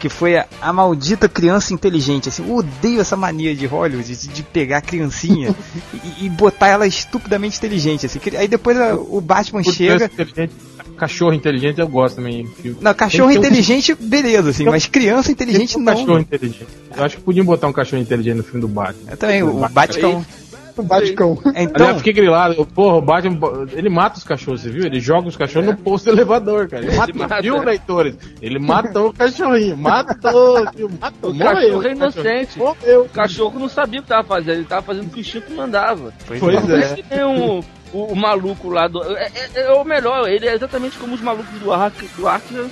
que foi a, a, maldita criança inteligente. Assim, eu odeio essa mania de Hollywood de, de pegar a criancinha <laughs> e, e, botar ela estupidamente inteligente. Assim, que, aí depois a, o Batman Por chega. Cachorro inteligente eu gosto também. Não, cachorro inteligente, um... beleza, assim, mas criança inteligente não. Cachorro inteligente. Eu acho que podiam botar um cachorro inteligente no filme do Batman. Eu também, o, o Batman. O Baticão. Então, eu fiquei grilado. Porra, o Batman, ele mata os cachorros, você viu? Ele joga os cachorros é. no posto do elevador, cara. Ele, ele mata, viu, leitores? Ele matou o cachorrinho. Matou, viu? Matou. O cachorro é inocente. Morreu. O cachorro não sabia o que tava fazendo. Ele tava fazendo o que o Chico mandava. Pois, pois é. Tem um, o, o, maluco lá do. É, é, é, o melhor, ele é exatamente como os malucos do Ark, do Arkham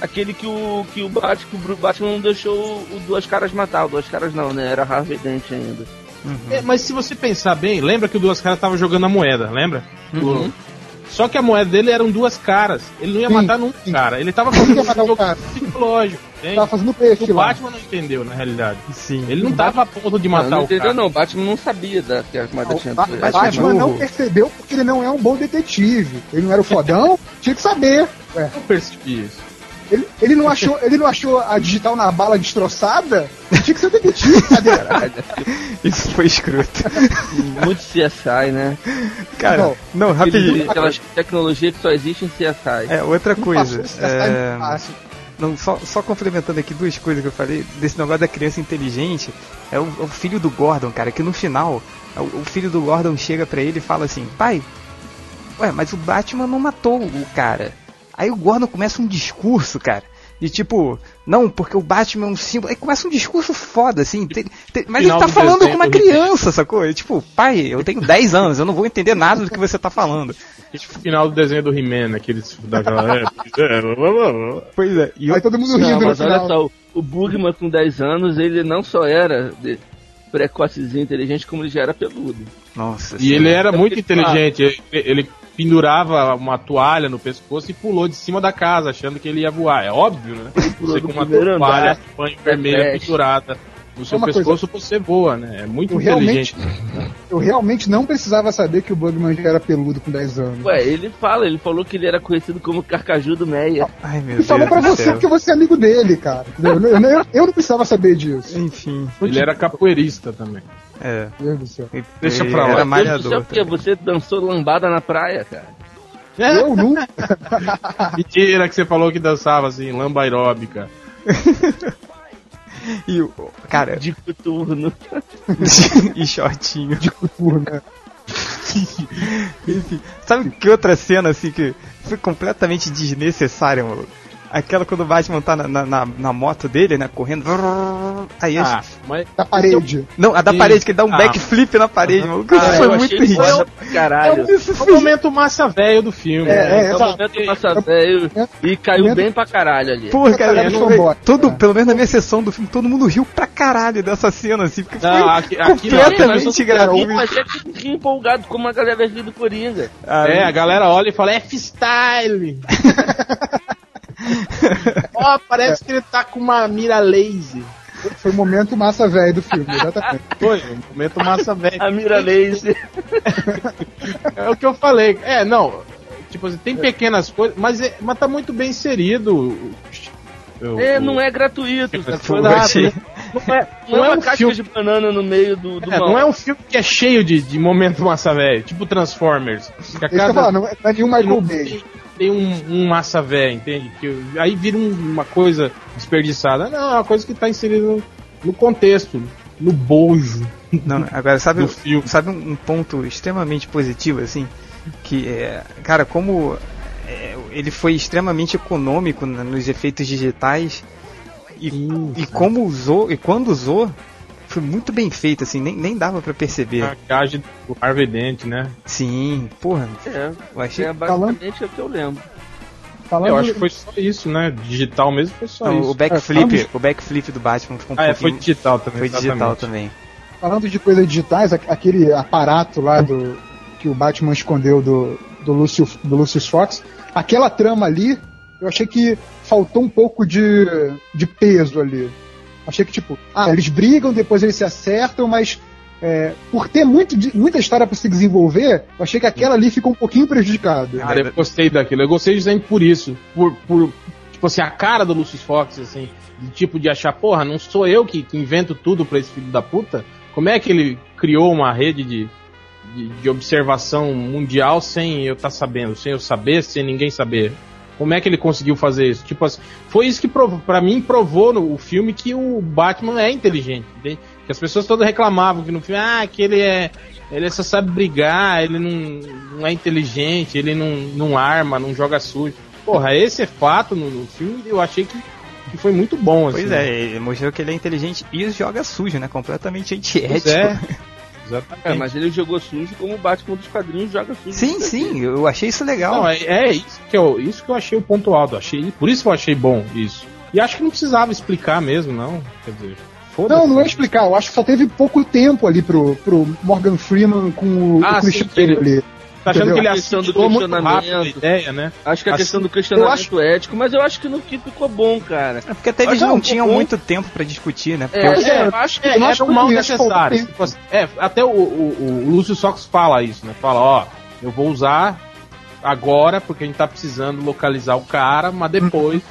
aquele que o que o Batman, que o Batman não deixou o Duas Caras matar. O Duas Caras não, né? Era Harvey Dent ainda. Uhum. É, mas se você pensar bem, lembra que o Duas Caras tava jogando a moeda, lembra? Uhum. Só que a moeda dele eram duas caras. Ele não ia sim, matar num sim. cara. Ele tava fazendo um jogo psicológico. Entende? Tava fazendo peixe O Batman não entendeu, na realidade. Sim. Ele não tava a ponto de matar não, não o entendeu, cara. Não, o Batman não sabia da, que a moeda tinha... O Batman, Batman não percebeu porque ele não é um bom detetive. Ele não era o fodão, <laughs> tinha que saber. Ué. Eu percebi isso. Ele, ele, não achou, ele não achou a digital na bala destroçada? Tinha que ser detetive, cadê? <laughs> Isso foi escroto. Muito CSI, né? Cara, não, não rapidinho. Aquela tecnologia que só existe em CSI. É, outra coisa. É... Não, só, só complementando aqui duas coisas que eu falei, desse negócio da criança inteligente, é o, é o filho do Gordon, cara, que no final, o, o filho do Gordon chega para ele e fala assim, pai, ué, mas o Batman não matou o cara. Aí o Gordon começa um discurso, cara. De tipo, não, porque o Batman é um símbolo. Aí começa um discurso foda, assim. Tem, tem, mas ele tá falando com uma criança, sacou? É, tipo, pai, eu tenho 10 anos, eu não vou entender nada do que você tá falando. Tipo final do desenho do He-Man, aqueles daquela <laughs> época. pois é. E Aí todo mundo rindo não, mas olha só, o Bugman com 10 anos, ele não só era de precocezinho inteligente, como ele já era peludo. Nossa. E ele era muito inteligente. Ele, ele pendurava uma toalha no pescoço e pulou de cima da casa, achando que ele ia voar. É óbvio, né? Você com uma toalha banho vermelha é pendurada no seu pescoço coisa... você voa, né? É muito eu inteligente. Realmente, eu realmente não precisava saber que o Bugman já era peludo com 10 anos. Ué, ele fala, ele falou que ele era conhecido como Carcaju do Meia. Ai, meu ele Deus falou pra você céu. porque você é amigo dele, cara. Eu, eu, eu, eu, não precisava saber disso. Enfim. Ele era capoeirista também. É. Deus do céu. Deixa pra lá. Era malhador. Deus porque você dançou lambada na praia, cara. Eu nunca. <laughs> Mentira que você falou que dançava assim, lamba aeróbica. <laughs> e o. Cara. De coturno. <laughs> e shortinho. De coturno. Enfim, sabe que outra cena assim que foi completamente desnecessária, maluco? Aquela quando o Batman tá na, na, na moto dele, né? Correndo. Aí ah, mas... Da parede. Não, a da parede, que ele dá um ah. backflip na parede, mano. Isso ah, foi muito ridículo. Caralho. É o, é o momento massa velho do filme. É, é, é, é o momento massa velho. E caiu bem pra caralho ali. Porra, cara, é, não, todo, pelo menos na minha sessão do filme, todo mundo riu pra caralho dessa cena, assim, porque não, foi aqui, completamente gratuito. Mas é que empolgado como a galera do Coringa. Ah, é, a galera olha e fala, F-Style! <laughs> Ó, oh, parece é. que ele tá com uma mira laser. Foi o momento massa velho do filme, exatamente. Foi, o momento massa velho. A mira laser. é o que eu falei. É, não. Tipo assim, tem pequenas coisas, mas, é, mas tá muito bem inserido. é, o, não é gratuito. Foi nada, não é, não, não é, é uma casca filme... de banana no meio do, do é, Não é um filme que é cheio de, de momento massa velho, tipo Transformers. Que a cada... É, não é nenhum Michael Bay tem um, um massa velho, entende? Que, aí vira um, uma coisa desperdiçada. Não, é uma coisa que está inserida no, no, contexto, no bojo. Não, agora sabe, sabe um, ponto extremamente positivo, assim? Que é, cara, como é, ele foi extremamente econômico nos efeitos digitais E, e como usou, e quando usou, foi muito bem feito, assim, nem, nem dava para perceber. A maquiagem do Harvey Dent, né? Sim, porra. É, Eu achei. é basicamente o que eu lembro. Falando, Eu acho que foi só isso, né? Digital mesmo foi só Não, isso. o backflip, É, o backflip do Batman ficou um Ah, é, pouquinho. foi digital também. foi digital exatamente. também. falando de coisas digitais, aquele aparato lá do que o Batman escondeu do, do, Lúcio, do Lucius Fox, aquela trama ali, eu achei que faltou um pouco de, de peso ali. Achei que, tipo, ah, eles brigam, depois eles se acertam, mas é, por ter muito, muita história pra se desenvolver, eu achei que aquela ali ficou um pouquinho prejudicada. Cara, eu gostei daquilo. Eu gostei justamente por isso. Por, por tipo assim, a cara do Lucius Fox, assim, de tipo de achar, porra, não sou eu que, que invento tudo pra esse filho da puta. Como é que ele criou uma rede de, de, de observação mundial sem eu estar sabendo, sem eu saber, sem ninguém saber? Como é que ele conseguiu fazer isso? Tipo assim, foi isso que pra mim provou no o filme que o Batman é inteligente, entende? Que as pessoas todas reclamavam que no filme, ah, que ele é ele só sabe brigar, ele não, não é inteligente, ele não, não arma, não joga sujo. Porra, esse é fato no, no filme eu achei que, que foi muito bom, assim. Pois é, ele mostrou que ele é inteligente e joga sujo, né? Completamente antiético. Pois é. <laughs> Exatamente. É, mas ele jogou sujo como o Batman dos quadrinhos joga sujo. Sim, sim, eu achei isso legal. Não, é, é isso, que eu, isso que eu achei o ponto alto. Achei, por isso que eu achei bom isso. E acho que não precisava explicar mesmo, não. Quer dizer. Não, não é explicar. Eu acho que só teve pouco tempo ali pro, pro Morgan Freeman com o, Ah, o Christian sim, ele- ali. Tá achando que ele A questão do questionamento. rápido a ideia, né? Acho que a Assim, questão do eu questionamento ético, mas eu acho que no que ficou bom, cara. É porque até eles Mas não não, tinham bom. muito tempo pra discutir, né? Porque É, Pois é, é, eu acho que É, Eu é acho um mal acho necessário. é, até o, o, o Lúcio Sox fala isso, né? Fala, ó, eu vou usar agora porque a gente tá precisando localizar o cara, mas depois.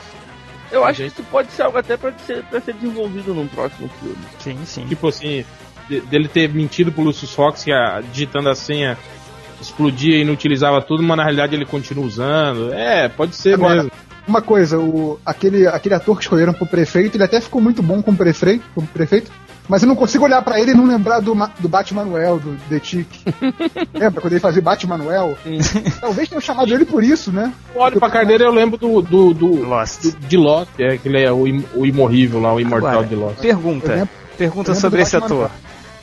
eu acho gente- que isso pode ser algo até pra ser, pra ser desenvolvido num próximo filme. Sim, sim. Tipo assim, de- dele ter mentido pro Lúcio Fox que a, digitando a senha explodia e não utilizava tudo, mas na realidade ele continua usando. É, pode ser Agora, mesmo. Uma coisa, o, aquele, aquele ator que escolheram pro prefeito, ele até ficou muito bom como prefeito, como prefeito mas eu não consigo olhar pra ele e não lembrar do, do Batmanuel, do The Tick. <laughs> Lembra quando ele fazia Batmanuel? Talvez tenham chamado ele por isso, né? Eu olho pra carneira eu lembro do, do, do, Lost. do- de Lost, é, que ele é o, im- o imorrível lá, o imortal Agora, de Lost. Pergunta. Lembro- Pergunta sobre esse ator.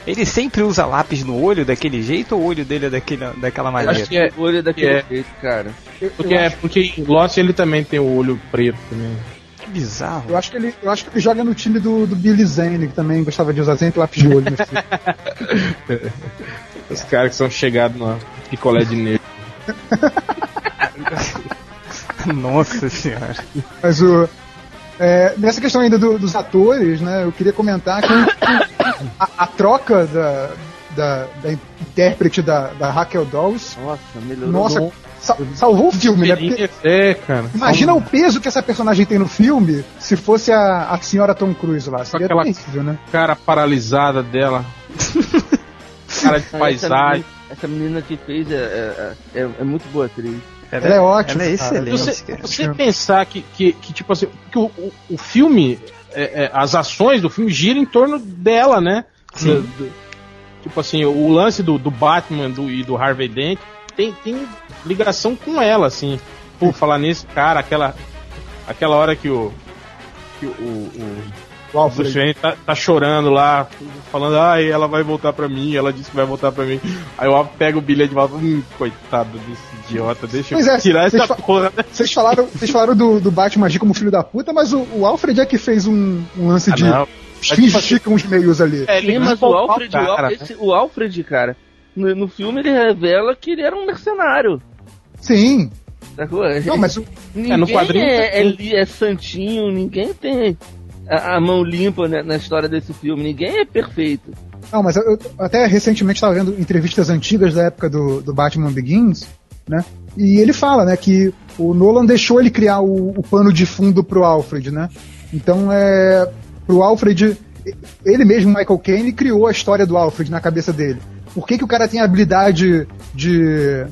Ele sempre usa lápis no olho daquele jeito ou o olho dele é daquele, daquela maneira? Acho que é, O olho é daquele É. jeito, cara. Eu, porque, eu é acho, porque em Lost ele também tem o olho preto também. Que bizarro. eu acho que ele, eu acho que ele joga no time do, do Billy Zane, que também gostava de usar sempre lápis de olho. no filme. <laughs> Os caras que são chegados no picolé de negro. <laughs> Nossa senhora. Mas o. é, nessa questão ainda do- dos atores, né? Eu queria comentar que a, a troca da, da, da intérprete da, da Raquel Dawes, Nossa, melhorou. nossa, sa- salvou o filme, né? Porque É, cara. imagina o peso que essa personagem tem no filme se fosse a, a senhora Tom Cruise lá. Seria aquela- terrível, né? cara paralisada dela. <laughs> cara de Essa paisagem. menina, essa menina que fez é, é, é, é muito boa atriz. Ela é ótima, Ela é excelente, Você, cara. você pensar que, que, que, tipo assim, que o, o, o filme, é, é, as ações do filme giram em torno dela, né? Do- do- tipo assim, o lance do, do Batman do, e do Harvey Dent tem, tem ligação com ela, assim. Por falar nisso, cara, aquela, aquela hora que o. Que o, o, O Alfred. Wayne tá, tá chorando lá, falando, ai, ela vai voltar pra mim, ela disse que vai voltar pra mim. Aí o Alfred pega o bilhete e fala, hum, coitado desse idiota, deixa Pois eu é, tirar essa vocês fa- porra. Vocês falaram, vocês falaram do, do Batman agir como filho da puta, mas o, o Alfred é que fez um, um lance Ah, de não. estica uns meios ali. É, Sim, mas o Alfred, o, Al- cara, esse- o Alfred, cara, no, no filme ele revela que ele era um mercenário. Sim. Sacou? Não, mas o, Ninguém É, no quadrinho é, é li- é santinho, ninguém tem a, a mão limpa né, na história desse filme, ninguém é perfeito. Não, mas eu, eu até recentemente estava vendo entrevistas antigas da época do, do Batman Begins, né? E ele fala, né, que o Nolan deixou ele criar o, o pano de fundo pro Alfred, né? Então, é, pro Alfred, ele mesmo, Michael Caine, criou a história do Alfred na cabeça dele. Por que, que o cara tem habilidade de,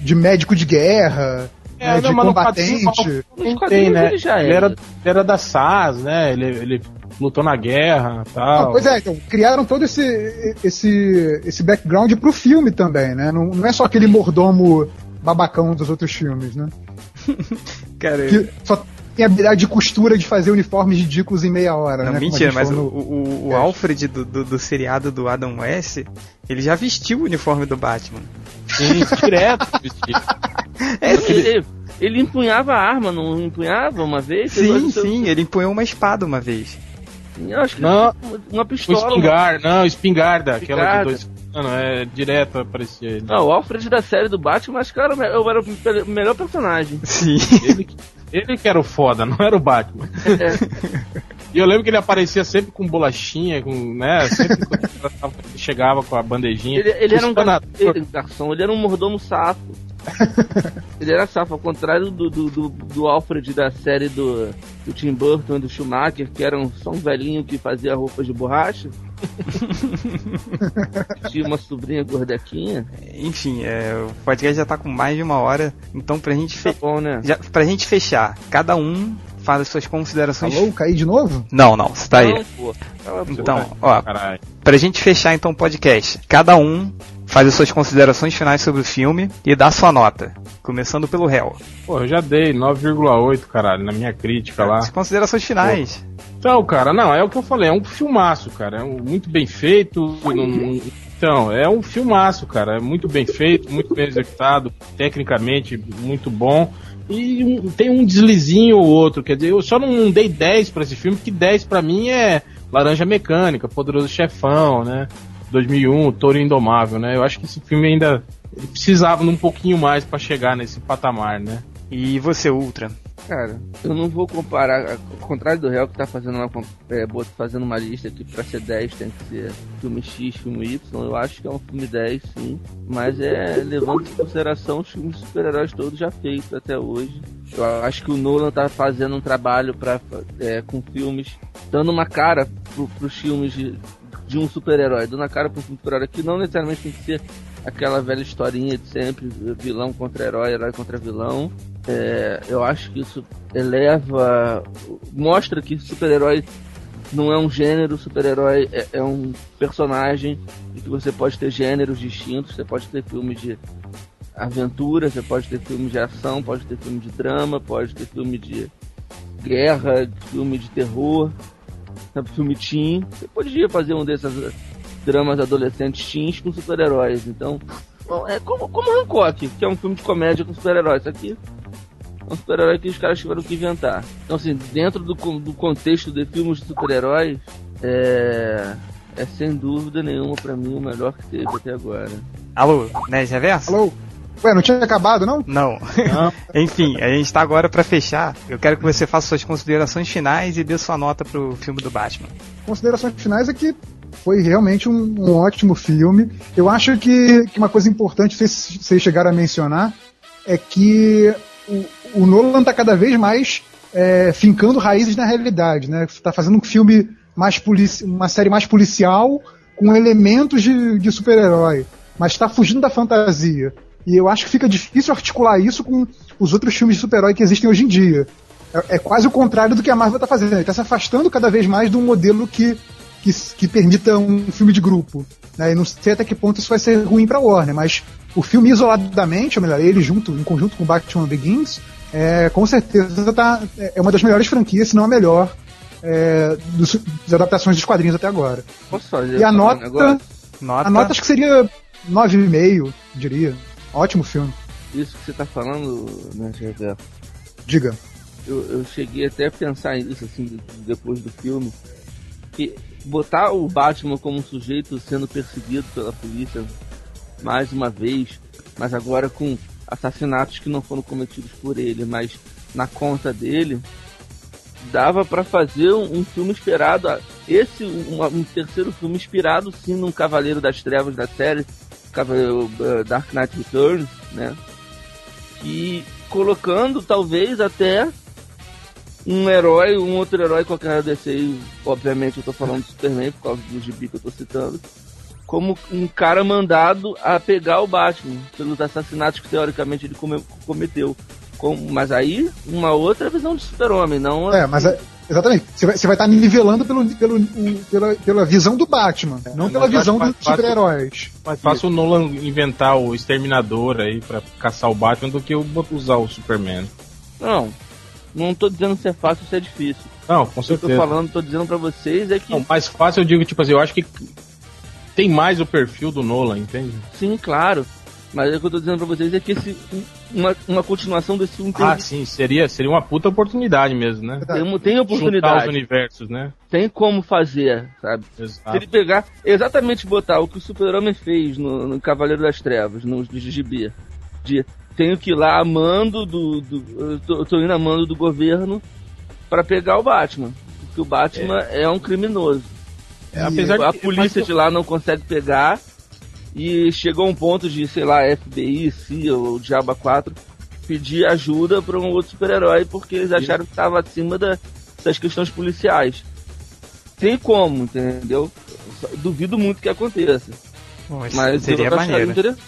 de médico de guerra, né, de É, mas no combatente? quadrinho, Nos Tem, né? ele já Ele era. era, ele era da SAS, né? Ele, ele lutou na guerra e Ah, tal. pois é, então, criaram todo esse, esse, esse background pro filme também, né? Não, não é só aquele mordomo babacão dos outros filmes, né? <laughs> Cara, Que só, tem habilidade de costura de fazer uniformes ridículos em meia hora, Não, né? a mentira, mas no- o, o É. Alfred do, do, do seriado do Adam West, ele já vestiu o uniforme do Batman. Sim, direto. vestido. <laughs> É, Ele, ele empunhava a arma, não empunhava uma vez? sim, sim, ele empunhou uma espada uma vez. Eu acho que Não. uma O pistola. espingarda, não, espingarda, aquela Espingarda. de dois. Não, é direto aparecia ele. Não, o Alfred da série do Batman, mas cara, eu era o melhor personagem. Sim. Ele, que- ele que era o foda, não era o Batman. <laughs> É. E eu lembro que ele aparecia sempre com bolachinha, com, né? Sempre quando <laughs> ele chegava com a bandejinha. Ele, ele era um gar... Espanador. ele, garçom, ele era um mordomo safo. <laughs> ele era safo, ao contrário do, do, do, do Alfred da série do, do Tim Burton e do Schumacher, que era um, só um velhinho que fazia roupas de borracha. <laughs> Tinha uma sobrinha gordequinha. Enfim, é, o podcast já tá com mais de uma hora, então pra gente, Tá fe... bom, né? já, pra gente fechar, cada um faz as suas considerações. Alô, caí de novo? Não, não, você tá aí. Pô. Então, ó, pra gente fechar então o podcast, cada um faz as suas considerações finais sobre o filme e dá sua nota. Começando pelo réu. Pô, eu já dei 9,8, caralho, na minha crítica lá. As considerações finais. Então, cara, não, é o que eu falei, é um filmaço, cara. É um- muito bem feito. então, é um filmaço, cara. É muito bem feito, muito bem executado, tecnicamente muito bom. E um- tem um deslizinho ou outro, quer dizer, eu só não dei 10 pra esse filme, porque 10 pra mim é Laranja Mecânica, Poderoso Chefão, né? 2001, Toro Indomável, né? Eu acho que esse filme ainda precisava de um pouquinho mais pra chegar nesse patamar, né? E você, Ultra? Cara, eu não vou comparar, ao contrário do Real que tá fazendo uma, é, fazendo uma lista que pra ser 10 tem que ser filme X, filme Y, eu acho que é um filme 10 sim, mas é levando em consideração os filmes super-heróis todos já feitos até hoje. Eu acho que o Nolan tá fazendo um trabalho pra, é, com filmes, dando uma cara pro, pros filmes de, de um super-herói, dando a cara pro de super-herói que não necessariamente tem que ser aquela velha historinha de sempre, vilão contra herói, herói contra vilão. É, eu acho que isso eleva, mostra que super-herói não é um gênero, super-herói é, é um personagem e que você pode ter gêneros distintos, você pode ter filmes de aventura, você pode ter filme de ação, pode ter filme de drama, pode ter filme de guerra, filme de terror, <laughs> filme teen. Você podia fazer um desses dramas adolescentes teens com super-heróis. Então, bom, é como, como Hancock, que é um filme de comédia com super-heróis. Isso aqui é um super-herói que os caras tiveram que inventar. Então, assim, dentro do, do contexto de filmes de super-heróis, é, é sem dúvida nenhuma pra mim o melhor que teve até agora. Alô, Nerd Reverso? Alô? Ué, não tinha acabado, não? Não. Não. <laughs> Enfim, a gente tá agora pra fechar. Eu quero que você faça suas considerações finais e dê sua nota pro filme do Batman. Considerações finais é que foi realmente um, um ótimo filme. Eu acho que, que uma coisa importante vocês, vocês chegaram a mencionar é que o, o Nolan está cada vez mais é, fincando raízes na realidade, né? Está fazendo um filme mais uma série mais policial com elementos de, de super-herói, mas está fugindo da fantasia. E eu acho que fica difícil articular isso com os outros filmes de super-herói que existem hoje em dia. É, é quase o contrário do que a Marvel está fazendo. Está se afastando cada vez mais de um modelo que, que, que permita um filme de grupo. Né? E não sei até que ponto isso vai ser ruim para Warner, mas o filme isoladamente, ou melhor, ele junto, em conjunto com Batman Begins, é, com certeza tá, é uma das melhores franquias, se não a melhor, é, dos, das adaptações dos quadrinhos até agora. Fazer E a só um nota? Nota. a nota acho que seria 9,5, diria. Ótimo filme. Isso que você tá falando, né, Reverso? Diga. eu, eu cheguei até a pensar nisso assim depois do filme que botar o Batman como um sujeito sendo perseguido pela polícia mais uma vez, mas agora com assassinatos que não foram cometidos por ele, mas na conta dele, dava pra fazer um, um filme inspirado, esse um, um terceiro filme inspirado sim num Cavaleiro das Trevas da série, Cavaleiro, eh, Dark Knight Returns, né? E colocando talvez até um herói, um outro herói qualquer da DC, e, obviamente eu tô falando do Superman por causa do gibi que eu tô citando, como um cara mandado a pegar o Batman pelos assassinatos que teoricamente ele come- cometeu. Com- mas aí, uma outra visão de super-homem, não É, mas é- exatamente. Você vai, você vai estar nivelando pelo, pelo, pela, pela visão do Batman, não pela mas visão dos super-heróis. Mais fácil o Nolan inventar o Exterminador aí pra caçar o Batman do que usar o Superman. Não. Não tô dizendo se é fácil ou se é difícil. Não, com O que eu certeza. tô falando, tô dizendo pra vocês é que, Não, mais fácil eu digo, tipo assim, eu acho que tem mais o perfil do Nolan, entende? sim, claro. Mas o que eu tô dizendo pra vocês é que esse, uma, uma continuação desse filme tem, Ah, sim, seria, seria uma puta oportunidade mesmo, né? tem, tem Juntar os oportunidade, universos, né? tem como fazer, sabe? Se Exato. ele pegar, exatamente botar o que o Super-Homem fez no, no Cavaleiro das Trevas, no, no GB, de tenho que ir lá a mando do. do eu tô, tô indo a mando do governo pra pegar o Batman. Porque o Batman é, um criminoso. É, apesar a de polícia de lá não consegue pegar. E chegou a um ponto de, sei lá, FBI, CIA ou Diaba 4 pedir ajuda pra um outro super-herói porque eles acharam que estava acima da- das questões policiais. Tem como, entendeu? Duvido muito que aconteça. Mas Mas seria maneiro. interessante.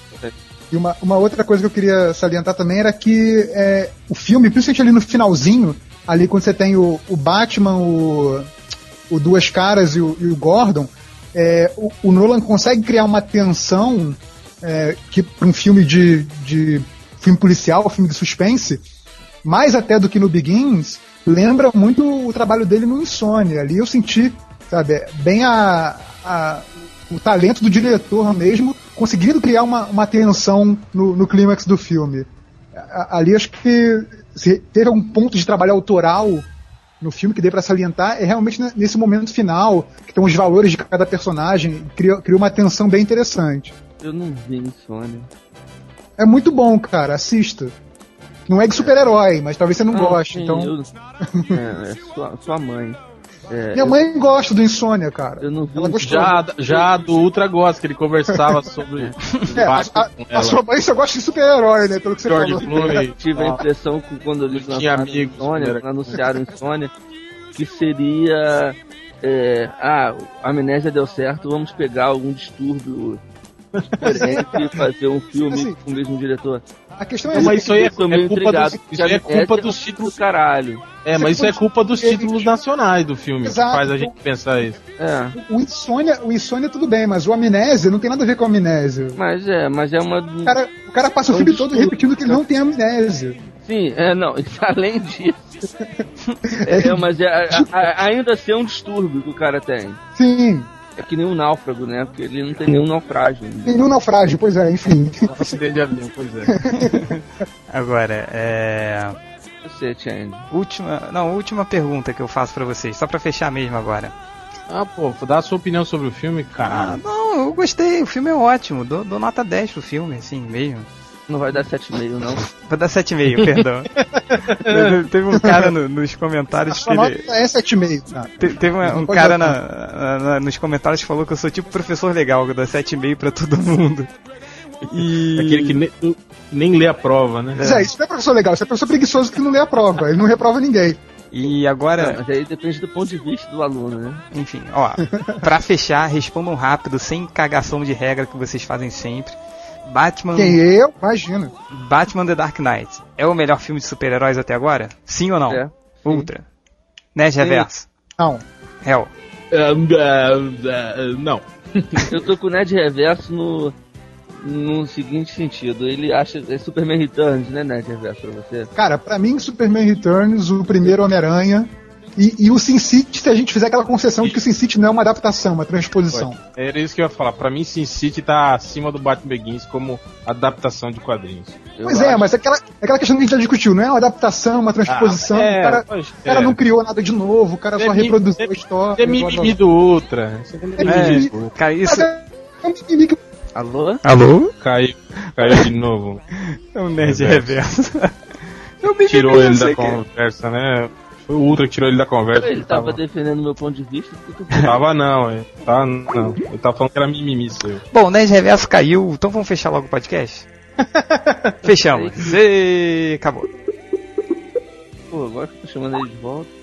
E uma, uma outra coisa que eu queria salientar também era que é, o filme, principalmente ali no finalzinho, ali quando você tem o, o Batman, o, o Duas Caras e o, e o Gordon, é, o, o Nolan consegue criar uma tensão é, que para um filme de, de filme policial, filme de suspense, mais até do que no Begins, lembra muito o trabalho dele no Insônia. Ali eu senti, sabe, bem a, a- o talento do diretor mesmo, conseguindo criar uma, uma tensão no, no clímax do filme. A- Ali acho que se teve um ponto de trabalho autoral no filme que dê pra salientar é realmente ne- nesse momento final, que tem os valores de cada personagem, cria, cria uma tensão bem interessante. Eu não vi Insônia. É muito bom, cara, assista. Não é de super-herói, mas talvez você não goste. sim, Então, eu- <laughs> é, é sua, sua mãe. É, minha mãe gosta do Insônia, cara. eu não vi Ela gostou. Já, já do Ultra Gosta, que ele conversava sobre É, a, a- sua mãe só gosta de super-herói, né? Pelo que você George falou. Clooney. <laughs> tive a impressão que quando eles Eu lançaram amigos Insônia, anunciaram Insônia, que seria é, ah, a amnésia deu certo, vamos pegar algum distúrbio diferente fazer um filme Assim, com o mesmo diretor. A questão é Não, mas isso aí é, é culpa intrigado, dos, isso aí é a culpa dos é um títulos. do caralho. É, mas isso é culpa dos títulos nacionais do filme. que Exato. faz a gente pensar isso. É, O Insônia, o Insônia tudo bem, mas o Amnésia não tem nada a ver com amnésia. mas é, mas é uma. O cara, o cara passa o É filme todo repetindo que ele não tem amnésia. Sim, é, não, <laughs> além disso. <laughs> é, mas é, a- a- ainda assim é um distúrbio que o cara tem. Sim, É que nem um náufrago, né? Porque ele não tem nenhum naufrágio. tem um naufrágio, pois é, enfim. Acidente de avião, pois é. <laughs> Agora, é. Você. Última. Não, última pergunta que eu faço pra vocês, só pra fechar mesmo agora. Ah, pô, dá a sua opinião sobre o filme, Ah, cara. não, eu gostei, o filme é ótimo, dou, dou nota 10 pro filme, assim mesmo. Não vai dar 7,5, não. Vou dar 7,5, perdão. <laughs> Teve- Teve um cara no- nos comentários que ele. é 7,5, cara. Te- Teve um, um cara na- na- na- nos comentários que falou que eu sou tipo professor legal, que eu dou 7,5 pra todo mundo. E. Aquele que nem, nem lê a prova, né? Mas é, isso não é professor legal, isso é professor preguiçoso que não lê a prova, ele não reprova ninguém. E agora, mas aí depende do ponto de vista do aluno, né? enfim, ó, pra fechar, respondam rápido, sem cagação de regra que vocês fazem sempre. Batman, Quem eu? Imagina. Batman The Dark Knight é o melhor filme de super-heróis até agora? Sim ou não? É. Ultra. Nerd Sim. Reverso. Não. Hell. não. <laughs> Eu tô com o Ned Reverso no, no seguinte sentido. Ele acha. É Superman Returns, né, Ned Reverso, pra você? Cara, pra mim, Superman Returns, o primeiro Homem-Aranha e, e o Sin City, se a gente fizer aquela concessão de que o Sin City não é uma adaptação, uma transposição. Era isso que eu ia falar. Pra mim, Sin City tá acima do Batman Begins como adaptação de quadrinhos. Eu Pois é, acho. mas aquela, aquela questão que a gente já discutiu, não é uma adaptação, uma transposição, Ah, é, o cara, pois, o cara é. não criou nada de novo, o cara É só mim- reproduziu é- a história. É mimimi do Ultra. Isso é mimimi É. do Ultra. Cara, isso. É é um mimimi que Alô? Alô? Caiu, caiu de novo. É um Nerd Reverso. Reverso. <laughs> Tirou ele da é. conversa, né? Foi o Ultra que tirou ele da conversa. Ele tava tava, defendendo meu ponto de vista. tava não, é. Tá, não. Ele tava falando que era mimimi seu. Bom, Nerd Reverso caiu, então vamos fechar logo o podcast? <laughs> Fechamos. E acabou. Pô, agora que eu tô chamando ele de volta.